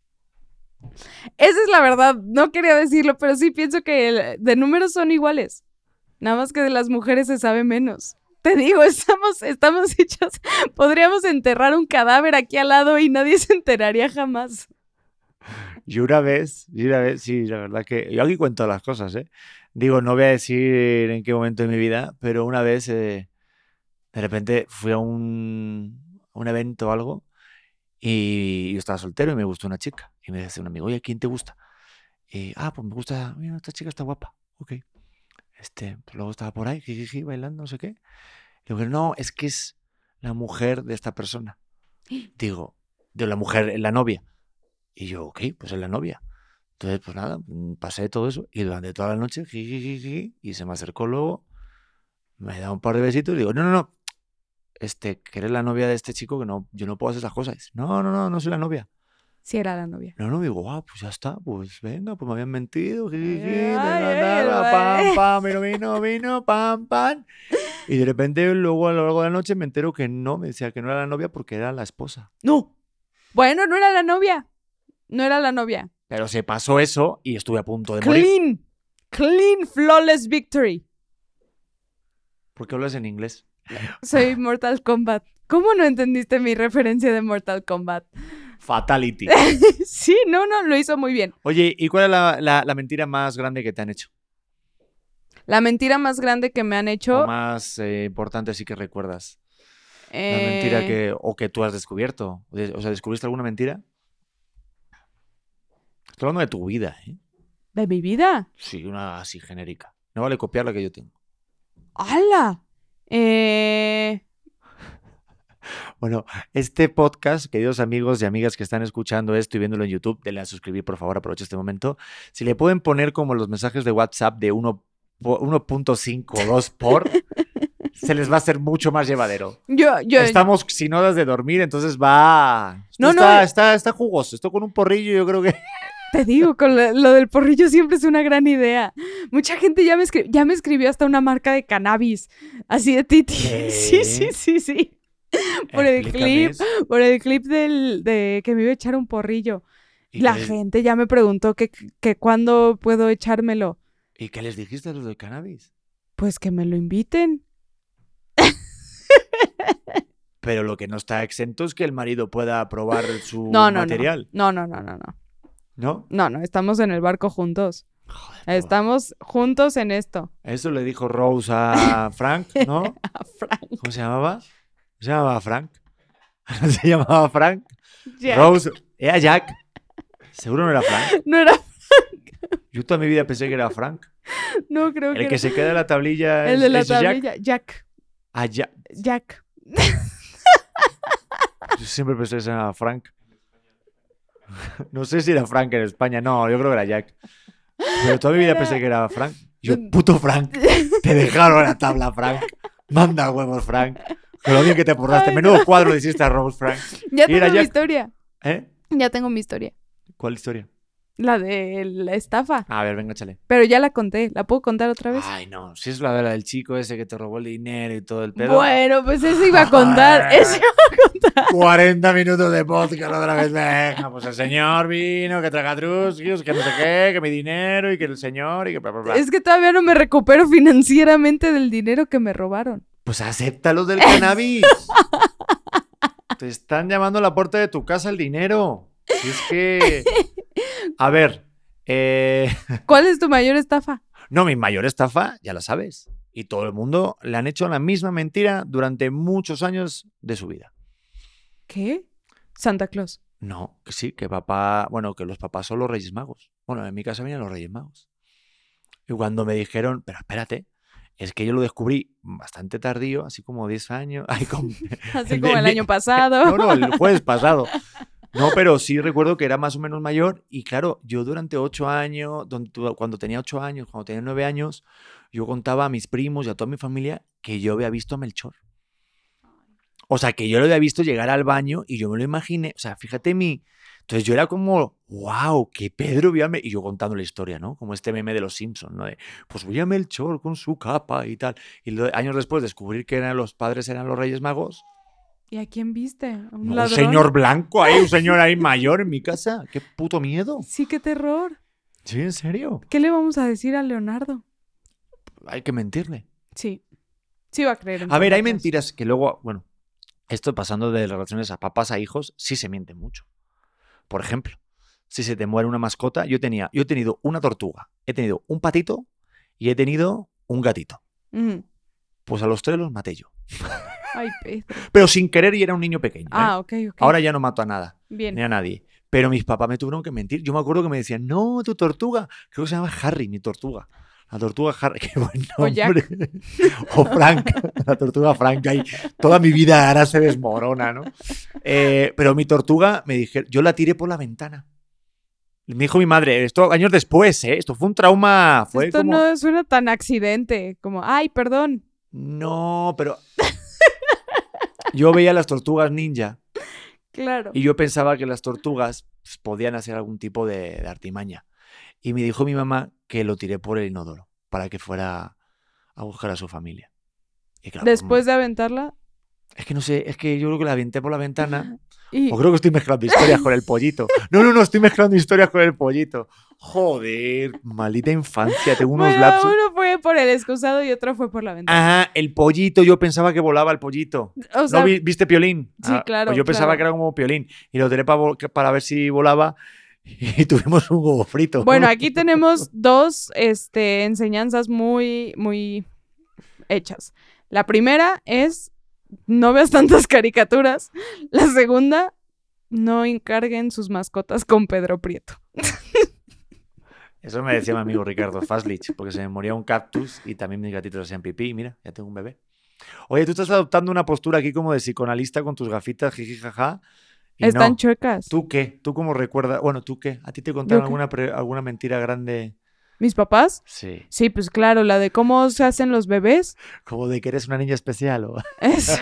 Esa es la verdad. No quería decirlo, pero sí pienso que el- de números son iguales. Nada más que de las mujeres se sabe menos. Te digo, estamos, estamos hechos. Podríamos enterrar un cadáver aquí al lado y nadie se enteraría jamás. Yo una vez, yo una vez, sí, la verdad que yo aquí cuento las cosas, ¿eh? Digo, no voy a decir en qué momento de mi vida, pero una vez eh, de repente fui a un, un evento o algo y yo estaba soltero y me gustó una chica. Y me dice un amigo, oye, ¿quién te gusta? Y, ah, pues me gusta, mira, esta chica está guapa. Ok. Este, pues luego estaba por ahí, jijiji, bailando, no sé qué. Y digo, no, es que es la mujer de esta persona. Digo, de la mujer, la novia. Y yo, ok, pues es la novia. Entonces, pues nada, mm, pasé todo eso y durante toda la noche, jijiji, y se me acercó luego, me da un par de besitos y digo, no, no, no, este, que eres la novia de este chico, que no, yo no puedo hacer esas cosas. No, no, no, no soy la novia. Sí, era la novia. No, no, digo, ah, pues ya está, pues venga, pues me habían mentido, ay, pam, pam, vino, vino, vino, pam, pam. Y de repente, luego a lo largo de la noche me entero que no, me decía que no era la novia porque era la esposa. No. Bueno, no era la novia. No era la novia. Pero se pasó eso y estuve a punto de morir. Clean. Clean, flawless victory. ¿Por qué hablas en inglés? Soy Mortal Kombat. ¿Cómo no entendiste mi referencia de Mortal Kombat? Fatality. sí, no, no, lo hizo muy bien. Oye, ¿y cuál es la, la- la mentira más grande que te han hecho? La mentira más grande que me han hecho. O más eh, importante sí que recuerdas. La mentira eh, que, o que tú has descubierto. O de- O sea, ¿descubriste alguna mentira? Estoy hablando de tu vida, ¿eh? ¿De mi vida? Sí, una así genérica. No vale copiar la que yo tengo. ¡Hala! Eh... Bueno, este podcast, queridos amigos y amigas que están escuchando esto y viéndolo en YouTube, denle a suscribir, por favor, aprovecha este momento. Si le pueden poner como los mensajes de WhatsApp de uno po- 1.5 o 2 por, se les va a hacer mucho más llevadero. Yo, yo, Estamos sin horas de dormir, entonces va. Esto No, no, está, eh. está, está jugoso. Esto con un porrillo, yo creo que. te digo, con lo, lo del porrillo siempre es una gran idea. Mucha gente ya me, ya me escribió hasta una marca de cannabis. Así de Titi. ¿Qué? Sí, sí, sí, sí. Por el clip, por el clip del, de que me iba a echar un porrillo. ¿Y La les- gente ya me preguntó que, que cuándo puedo echármelo. ¿Y qué les dijiste a los del cannabis? Pues que me lo inviten. Pero lo que no está exento es que el marido pueda probar su No, no, material. no. No, no, no, no, no. ¿No? No, no, estamos en el barco juntos. Estamos juntos en esto. Eso le dijo Rose a Frank, ¿no? A Frank. ¿Cómo se llamaba? ¿Se llamaba Frank? ¿Se llamaba Frank? Jack. Rose. ¿Era Jack? Seguro no era Frank. No era. Yo toda mi vida pensé que era Frank. No, creo que El que era- se queda en la tablilla El es, de la es Jack. tablilla. Jack. Ah, Jack. Jack. Yo siempre pensé que se llamaba Frank. No sé si era Frank en España. No, yo creo que era Jack. Pero toda mi vida Era- pensé que era Frank. Yo, puto Frank. Te dejaron la tabla, Frank. Manda huevos, Frank. Lo bien que te portaste. Ay, Menudo cuadro le hiciste a Rose, Frank. Ya tengo mi Jack. historia. ¿Eh? Ya tengo mi historia. ¿Cuál historia? La de la estafa. A ver, venga, échale. Pero ya la conté. ¿La puedo contar otra vez? Ay, no. Si es la de la del chico ese que te robó el dinero y todo el pedo. Bueno, pues eso iba a contar. Ay. Eso iba a contar. 40 minutos de podcast otra vez. Venga, pues el señor vino, que traga truskios, que no sé qué, que mi dinero y que el señor y que bla, bla, bla. Es que todavía no me recupero financieramente del dinero que me robaron. Pues acéptalo del cannabis. Te están llamando a la puerta de tu casa el dinero. Si es que. A ver. eh, ¿Cuál es tu mayor estafa? No, mi mayor estafa, ya la sabes. Y todo el mundo le han hecho la misma mentira durante muchos años de su vida. ¿Qué? Santa Claus. No, que sí, que papá. Bueno, que los papás son los Reyes Magos. Bueno, en mi casa venían los Reyes Magos. Y cuando me dijeron, pero espérate, es que yo lo descubrí bastante tardío, así como 10 años. Ay, Así El como el de- año pasado. No, no, el jueves pasado. No, pero sí recuerdo que era más o menos mayor y claro, yo durante ocho años, don- tu- cuando tenía ocho años, cuando tenía nueve años, yo contaba a mis primos y a toda mi familia que yo había visto a Melchor. O sea, que yo lo había visto llegar al baño y yo me lo imaginé, o sea, fíjate mi... Entonces yo era como, wow, que Pedro vio a Mel-", Y yo contando la historia, ¿no? Como este meme de los Simpsons, ¿no? De, pues vi a Melchor con su capa y tal. Y lo- años después descubrir que eran los padres eran los Reyes Magos. ¿Y a quién viste? ¿A un No, Un ladrón? señor blanco ahí, un señor ahí mayor en mi casa. Qué puto miedo. Sí, qué terror. Sí, en serio. ¿Qué le vamos a decir a Leonardo? Hay que mentirle. Sí. Sí va a creer. en A ver, hay mentiras que luego, bueno, esto pasando de relaciones a papás a hijos, sí se miente mucho. Por ejemplo, si se te muere una mascota, yo tenía, yo he tenido una tortuga, he tenido un patito y he tenido un gatito. Pues a los tres los maté yo. Ay, Pedro. Pero sin querer y era un niño pequeño. ¿eh? Ah, ok, ok. Ahora ya no mato a nada. Bien. ni a nadie. Pero mis papás me tuvieron que mentir. Yo me acuerdo que me decían, no, tu tortuga. Creo que se llama Harry, mi tortuga. La tortuga Harry, qué buen O nombre. O Frank, la tortuga Frank. Ahí, toda mi vida ahora se desmorona, ¿no? Eh, pero mi tortuga, me dije, yo la tiré por la ventana. Me dijo mi madre, esto años después, ¿eh? Esto fue un trauma. Fue Esto como... no suena tan accidente, como, ay, perdón. No, pero. Yo veía las tortugas ninja Claro. y yo pensaba que las tortugas pues, podían hacer algún tipo de, de artimaña. Y me dijo mi mamá que lo tiré por el inodoro para que fuera a buscar a su familia. Y claro, Después como- de aventarla. Es que no sé, es que yo creo que la aventé por la ventana. Y O creo que estoy mezclando historias con el pollito. No, no, no, estoy mezclando historias con el pollito. Joder, maldita infancia, tengo unos bueno, lapsos. uno fue por el excusado y otro fue por la ventana. Ajá, el pollito, yo pensaba que volaba el pollito. o sea, ¿No vi- viste Piolín? sí, claro, Pues yo pensaba claro. que era como Piolín. Y lo tiré para, para ver si volaba y tuvimos un huevo frito. bueno, aquí tenemos dos este, enseñanzas muy, muy hechas. La primera es no veas tantas caricaturas. La segunda, no encarguen sus mascotas con Pedro Prieto. Eso me decía mi amigo Ricardo Faslich, porque se me moría un cactus y también mis gatitos hacían pipí. Y mira, ya tengo un bebé. Oye, tú estás adoptando una postura aquí como de psicoanalista con tus gafitas, jiji, jaja. Y Están no. chuecas. ¿Tú qué? ¿Tú cómo recuerdas? Bueno, ¿tú qué? ¿A ti te contaron alguna, pre- alguna mentira grande? ¿Mis papás? Sí. Sí, pues claro, la de cómo se hacen los bebés. Como de que eres una niña especial o Eso.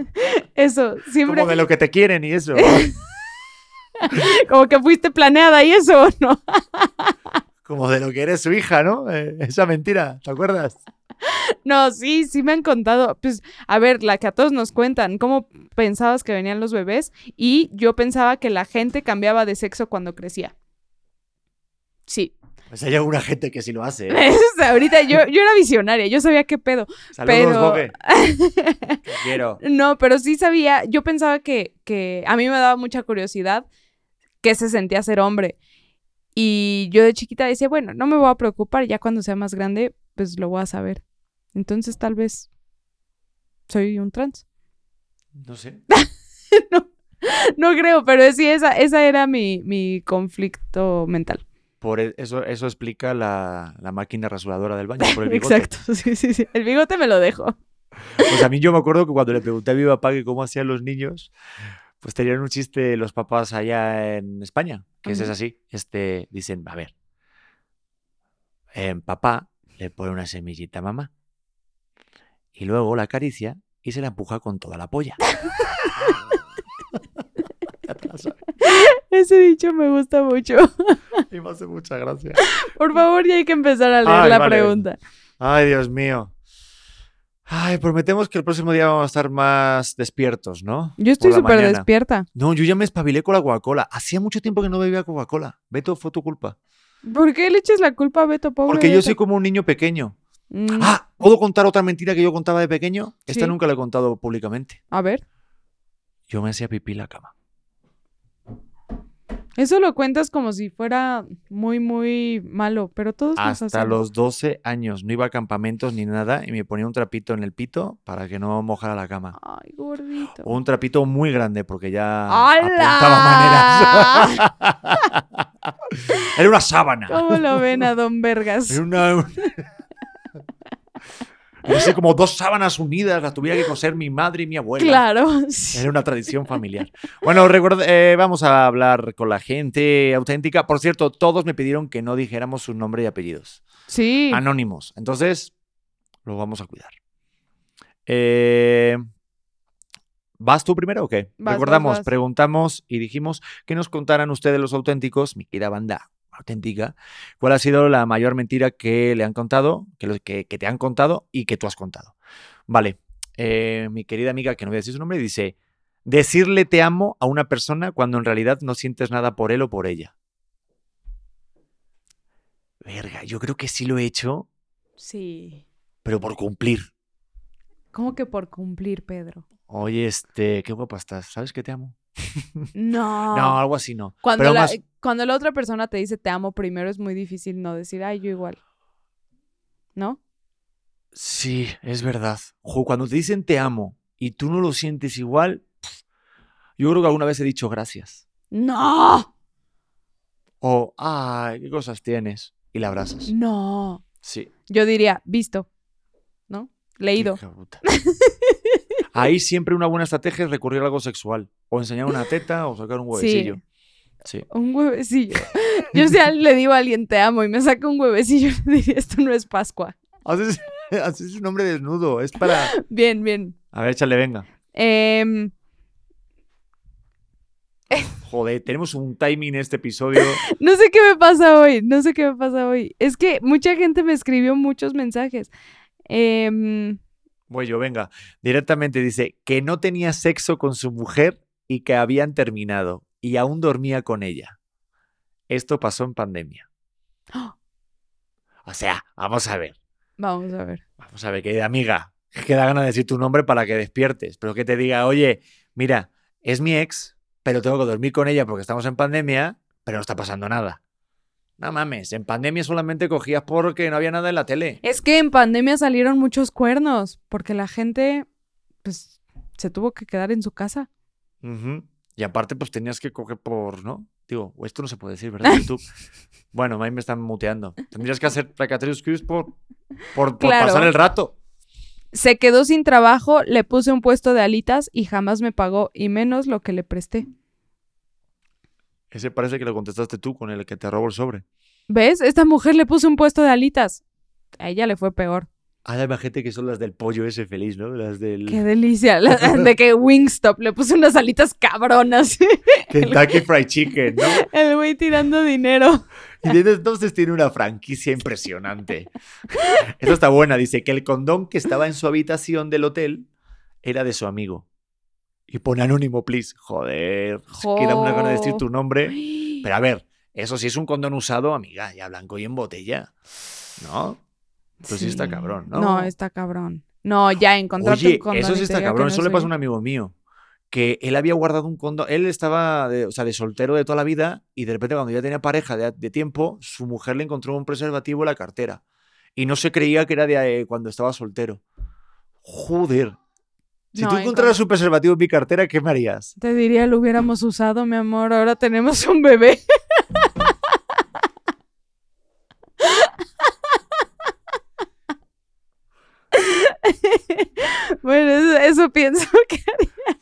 Eso. Siempre. como de lo que te quieren y eso. Como que fuiste planeada y eso, ¿no? Como de lo que eres su hija, ¿no? Eh, esa mentira, ¿te acuerdas? No, sí, sí me han contado. Pues, a ver, la que a todos nos cuentan, ¿cómo pensabas que venían los bebés? Y yo pensaba que la gente cambiaba de sexo cuando crecía. Sí. Pues hay alguna gente que sí lo hace. ¿eh? Ahorita yo, yo era visionaria, yo sabía qué pedo. Saludos, Pero-. Te quiero. No, pero sí sabía, yo pensaba que, que a mí me daba mucha curiosidad que se sentía ser hombre. Y yo de chiquita decía, bueno, no me voy a preocupar, ya cuando sea más grande, pues lo voy a saber. Entonces tal vez soy un trans. No sé. No creo, pero sí, esa, esa era mi, mi conflicto mental. Por e- eso, eso explica la, la máquina rasuradora del baño, por el bigote. Exacto, sí, sí, sí. El bigote me lo dejo. Pues a mí yo me acuerdo que cuando le pregunté a mi papá que cómo hacían los niños, pues tenían un chiste los papás allá en España, que ese es así. Este, dicen, a ver, papá le pone una semillita a mamá y luego la acaricia y se la empuja con toda la polla. Ese dicho me gusta mucho. Y me hace mucha gracia. Por favor, ya hay que empezar a leer Ay, la vale. pregunta. Ay, Dios mío. Ay, prometemos que el próximo día vamos a estar más despiertos, ¿no? Yo estoy súper despierta. No, yo ya me espabilé con la Coca-Cola. Hacía mucho tiempo que no bebía Coca-Cola. Beto, fue tu culpa. ¿Por qué le echas la culpa a Beto, pobre Porque yo Beto? soy como un niño pequeño. Mm, Ah, ¿puedo contar otra mentira que yo contaba de pequeño? Esta Sí. nunca la he contado públicamente. A ver, Yo me hacía pipí en la cama. eso lo cuentas como si fuera muy, muy malo, pero todos nos Hasta hacemos. los 12 años. No iba a campamentos ni nada y me ponía un trapito en el pito para que no mojara la cama. Ay, gordito. O un trapito muy grande porque ya ¡Hala! apuntaba maneras. Era una sábana. ¿Cómo lo ven a Don Vergas? Era una... Así como dos sábanas unidas, las tuviera que coser mi madre y mi abuela. Claro. sí. Era una tradición familiar. Bueno, recuerda, eh, vamos a hablar con la gente auténtica. Por cierto, todos me pidieron que no dijéramos su nombre y apellidos. Sí. Anónimos. Entonces, lo vamos a cuidar. Eh, ¿Vas tú primero o qué? Vas, Recordamos, vas, vas. preguntamos y dijimos que nos contaran ustedes los auténticos, mi querida banda auténtica, cuál ha sido la mayor mentira que le han contado, que, lo- que- que te han contado y que tú has contado. Vale, eh, mi querida amiga, que no voy a decir su nombre, dice, decirle te amo a una persona cuando en realidad no sientes nada por él o por ella. Verga, yo creo que sí lo he hecho, Sí. pero por cumplir. ¿Cómo que por cumplir, Pedro? Oye, este, qué guapa estás, ¿sabes que te amo? No. No, algo así no. Cuando pero la, más, cuando la otra persona te dice te amo primero, es muy difícil no decir, ay, yo igual. ¿No? sí, es verdad. Jo, cuando te dicen te amo y tú no lo sientes igual, yo creo que alguna vez he dicho gracias. ¡No! O, ay, qué cosas tienes. Y la abrazas. No. Sí. Yo diría, visto, ¿no? Leído. Ahí siempre una buena estrategia es recurrir a algo sexual. O enseñar una teta o sacar un huevecillo. Sí. Un huevecillo. Yo si le digo a alguien te amo y me saca un huevecillo, le diría, esto no es Pascua. Haces, haces un hombre desnudo. Es para. Bien, bien. A ver, échale, venga. Em, Joder, tenemos un timing en este episodio. no sé qué me pasa hoy, no sé qué me pasa hoy. Es que mucha gente me escribió muchos mensajes. Em, Voy yo, venga. Directamente dice que no tenía sexo con su mujer y que habían terminado y aún dormía con ella. Esto pasó en pandemia. O sea, vamos a ver. vamos a ver. Vamos a ver, querida amiga. Que da ganas de decir tu nombre para que despiertes. Pero que te diga, oye, mira, es mi ex, pero tengo que dormir con ella porque estamos en pandemia, pero no está pasando nada. No mames, en pandemia solamente cogías porque no había nada en la tele. Es que en pandemia salieron muchos cuernos porque la gente, pues, se tuvo que quedar en su casa. Y aparte, pues tenías que coger por, ¿no? Digo, esto no se puede decir, ¿verdad? YouTube. bueno, ahí me están muteando. Tendrías que hacer Tracatrius Cruise por, por, por Claro. pasar el rato. Se quedó sin trabajo, le puse un puesto de alitas y jamás me pagó, y menos lo que le presté. Ese parece que lo contestaste tú con el que te robó el sobre. ¿Ves? Esta mujer le puso un puesto de alitas. A ella le fue peor. Ah, imagínate que son las del pollo ese feliz, ¿no? Las del Qué delicia. La- de que Wingstop le puse unas alitas cabronas. Kentucky Fried Chicken, ¿no? El güey tirando dinero. Y desde entonces tiene una franquicia impresionante. Esta está buena. Dice que el condón que estaba en su habitación del hotel era de su amigo. Y pone anónimo, please. Joder, da una gana de decir tu nombre. Pero a ver, eso sí es un condón usado, amiga, ya blanco y en botella. ¿No? Pues sí está cabrón, ¿no? No, está cabrón. No, ya encontrarte Oye, un condón eso sí está cabrón. no Eso le pasa a un amigo mío. Que él había guardado un condón. Él estaba, de, o sea, de soltero de toda la vida. Y de repente, cuando ya tenía pareja de, de tiempo, su mujer le encontró un preservativo en la cartera. Y no se creía que era de eh, cuando estaba soltero. Joder. Si No, tú en encontraras un preservativo en mi cartera, ¿qué me harías? Te diría, lo hubiéramos usado, mi amor. Ahora tenemos un bebé. bueno, eso, eso pienso que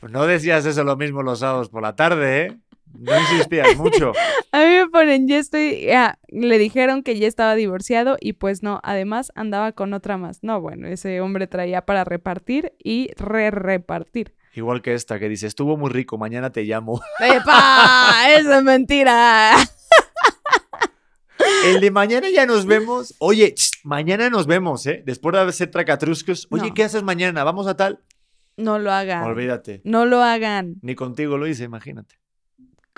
Pues no decías eso lo mismo los sábados por la tarde, ¿eh? No insistías mucho. A mí me ponen, ya estoy, ya, le dijeron que ya estaba divorciado y pues no, además andaba con otra más. No, bueno, ese hombre traía para repartir y re-repartir. Igual que esta que dice, estuvo muy rico, mañana te llamo. ¡Epa! ¡Eso es mentira! El de mañana ya nos vemos. Oye, ch, mañana nos vemos, ¿eh? Después de hacer tracatruscos. Oye, No. ¿qué haces mañana? ¿Vamos a tal? No lo hagan. Olvídate. No lo hagan. Ni contigo lo hice, imagínate.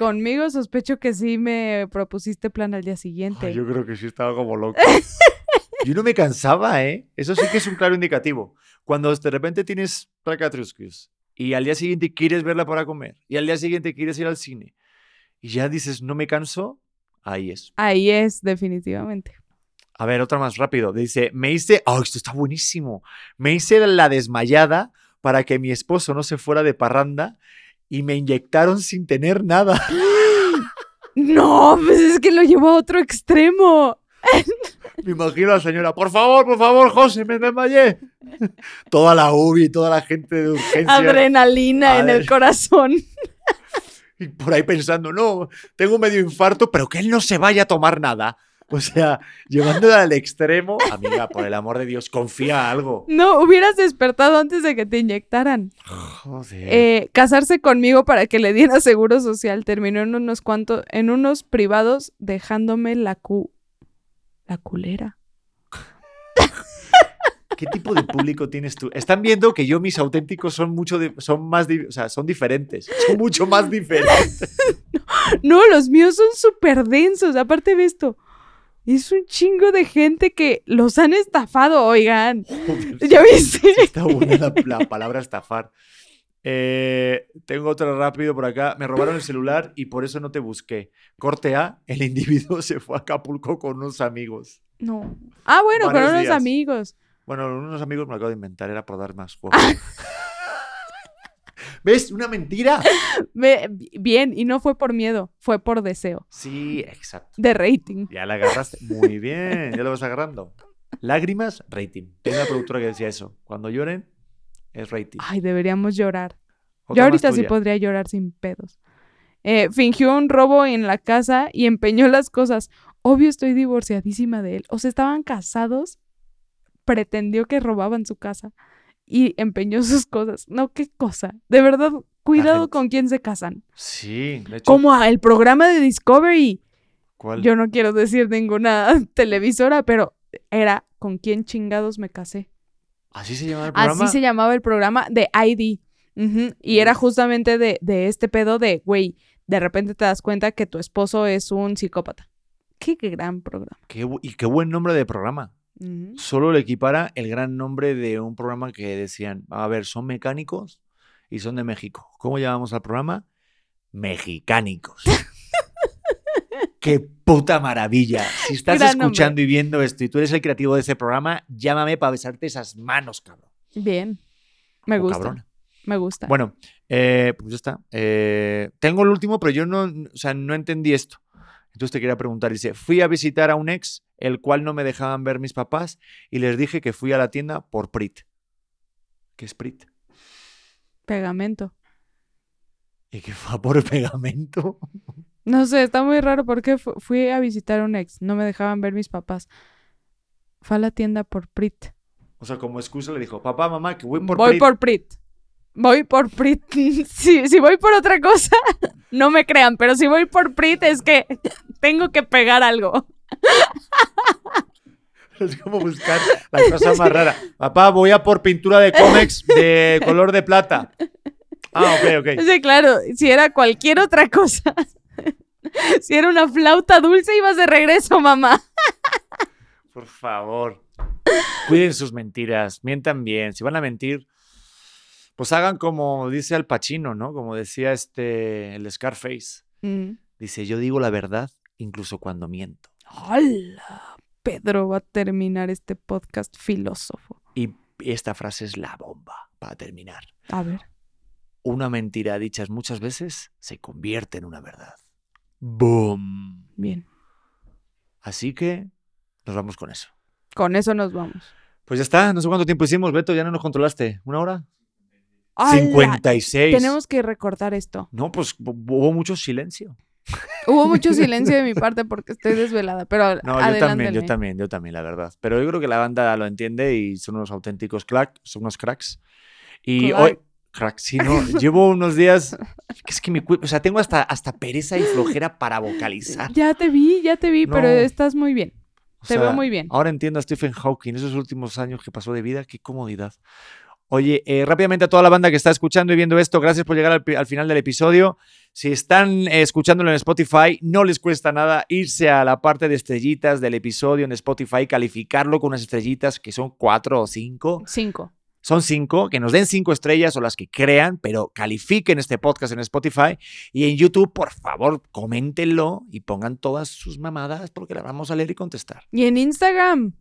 Conmigo sospecho que sí me propusiste plan al día siguiente. Ay, yo creo que sí estaba como loco. Yo no me cansaba, ¿eh? Eso sí que es un claro indicativo. Cuando de repente tienes tracatruscos y al día siguiente quieres verla para comer y al día siguiente quieres ir al cine y ya dices, no me canso, ahí es. Ahí es, definitivamente. A ver, otra más rápido. Dice, me hice, oh, esto está buenísimo. Me hice la desmayada para que mi esposo no se fuera de parranda y me inyectaron sin tener nada. No, pues es que lo llevó a otro extremo. Me imagino a la señora, por favor, por favor, José, me desmayé. Toda la UBI, toda la gente de urgencia. Adrenalina en el corazón. Y por ahí pensando, no, tengo medio infarto, pero que él no se vaya a tomar nada. O sea, llevándola al extremo, amiga, por el amor de Dios, confía algo. No, hubieras despertado antes de que te inyectaran. Joder. Eh, casarse conmigo para que le diera seguro social terminó en unos cuantos, en unos privados dejándome la cu, la culera. ¿Qué tipo de público tienes tú? Están viendo que yo mis auténticos son mucho son más di- o sea, son diferentes, son mucho más diferentes. No, los míos son súper densos. Aparte de esto, es un chingo de gente que los han estafado, oigan. Joder, ¿Ya viste? Está buena la, la palabra estafar. Eh, tengo otra rápido por acá. Me robaron el celular y por eso no te busqué. Corte A, el individuo se fue a Acapulco con unos amigos. No. Ah, bueno, con unos días. amigos. Bueno, unos amigos me lo acabo de inventar, era por dar más juego. ¿Ves? Una mentira. Bien, y no fue por miedo, fue por deseo. Sí, exacto. De rating. Ya la agarraste. Muy bien, ya lo vas agarrando. Lágrimas, rating. Tengo una productora que decía eso. Cuando lloren, es rating. Ay, deberíamos llorar. Yo ahorita sí podría llorar sin pedos. Eh, fingió un robo en la casa y empeñó las cosas. Obvio estoy divorciadísima de él. O sea, estaban casados, pretendió que robaban su casa y empeñó sus cosas. No, qué cosa. De verdad, cuidado con quién se casan. Sí, de hecho. Como el programa de Discovery. ¿Cuál? Yo no quiero decir ninguna televisora, pero era con quién chingados me casé. ¿Así se llama el programa? Así se llamaba el programa de ID. Y era Uf. justamente de, de este pedo de, güey, de repente te das cuenta que tu esposo es un psicópata. Qué gran programa. Qué y qué buen nombre de programa. Solo le equipara el gran nombre de un programa que decían, a ver, son mecánicos y son de México. ¿Cómo llamamos al programa? Mexicánicos. ¡Qué puta maravilla! Si estás Gran nombre. escuchando y viendo esto y tú eres el creativo de ese programa, llámame para besarte esas manos, cabrón. Bien. Me O gusta. cabrona. Me gusta. Bueno, eh, pues ya está. Eh, tengo el último, pero yo no, o sea, no entendí esto. Entonces te quería preguntar, dice, fui a visitar a un ex, el cual no me dejaban ver mis papás, y les dije que fui a la tienda por Prit. ¿Qué es Prit? Pegamento. Y que fue por pegamento. No sé, está muy raro porque fu- fui a visitar a un ex. No me dejaban ver mis papás. Fue a la tienda por Prit. O sea, como excusa le dijo, papá, mamá, que voy por voy Prit. por Prit. Voy por Prit. si, si voy por otra cosa, no me crean, pero si voy por Prit es que tengo que pegar algo. Es como buscar la cosa más rara. Papá, voy a por pintura de cómics de color de plata. Ah, ok, ok. Sí, claro, si era cualquier otra cosa. si era una flauta dulce, ibas de regreso, mamá. Por favor. Cuiden sus mentiras, mientan bien. Si van a mentir, pues hagan como dice Al Pacino, ¿no? Como decía este el Scarface. Mm. Dice, yo digo la verdad incluso cuando miento. ¡Hala! Pedro va a terminar este podcast filósofo. Y esta frase es la bomba para terminar. A ver. Una mentira dichas muchas veces se convierte en una verdad. ¡Boom! Bien. Así que nos vamos con eso. Con eso nos vamos. Pues ya está, no sé cuánto tiempo hicimos, Beto, ya no nos controlaste. ¿Una hora? ¡Hala! 56. Tenemos que recortar esto. No, pues hu- hubo mucho silencio. Hubo mucho silencio de mi parte porque estoy desvelada, pero No, yo también, yo también, yo también, la verdad. Pero yo creo que la banda lo entiende y son unos auténticos crack, son unos cracks. Y Crack. hoy, cracks, sí, no, llevo unos días, es que mi o sea, tengo hasta, hasta pereza y flojera para vocalizar. Ya te vi, ya te vi, pero No. estás muy bien. O Te veo muy bien. Ahora entiendo a Stephen Hawking, esos últimos años que pasó de vida, qué comodidad. Oye, eh, rápidamente a toda la banda que está escuchando y viendo esto, gracias por llegar al, final del episodio. Si están eh, escuchándolo en Spotify, no les cuesta nada irse a la parte de estrellitas del episodio en Spotify, calificarlo con unas estrellitas que son cuatro o cinco. Cinco. Son cinco, que nos den cinco estrellas o las que crean, pero califiquen este podcast en Spotify. Y en YouTube, por favor, coméntenlo y pongan todas sus mamadas porque las vamos a leer y contestar. Y en Instagram,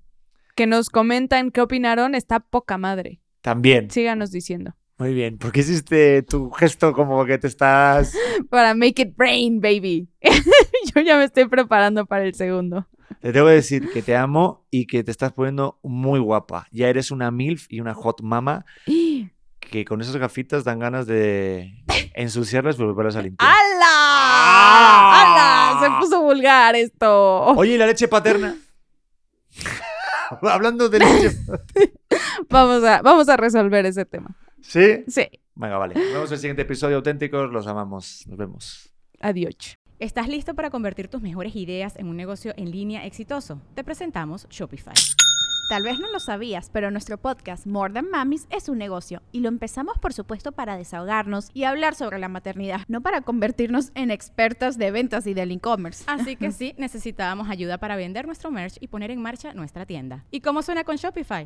que nos comentan qué opinaron, está poca madre. También. Síganos diciendo. Muy bien. ¿Por qué hiciste tu gesto como que te estás... Para make it rain, baby. Yo ya me estoy preparando para el segundo. Te tengo que decir que te amo y que te estás poniendo muy guapa. Ya eres una MILF y una hot mama que con esas gafitas dan ganas de ensuciarlas y volverlas a limpiar. ¡Hala! ¡Hala! Se puso vulgar esto. Oye, ¿y la leche paterna? Hablando de leche... Vamos a, vamos a resolver ese tema. ¿Sí? Sí. Venga, vale. Nos vemos en el siguiente episodio auténticos. Los amamos. Nos vemos. Adiós. ¿Estás listo para convertir tus mejores ideas en un negocio en línea exitoso? Te presentamos Shopify. Tal vez no lo sabías, pero nuestro podcast More Than Mamis es un negocio y lo empezamos por supuesto para desahogarnos y hablar sobre la maternidad, no para convertirnos en expertas de ventas y del e-commerce. Así que sí, necesitábamos ayuda para vender nuestro merch y poner en marcha nuestra tienda. ¿Y cómo suena con Shopify?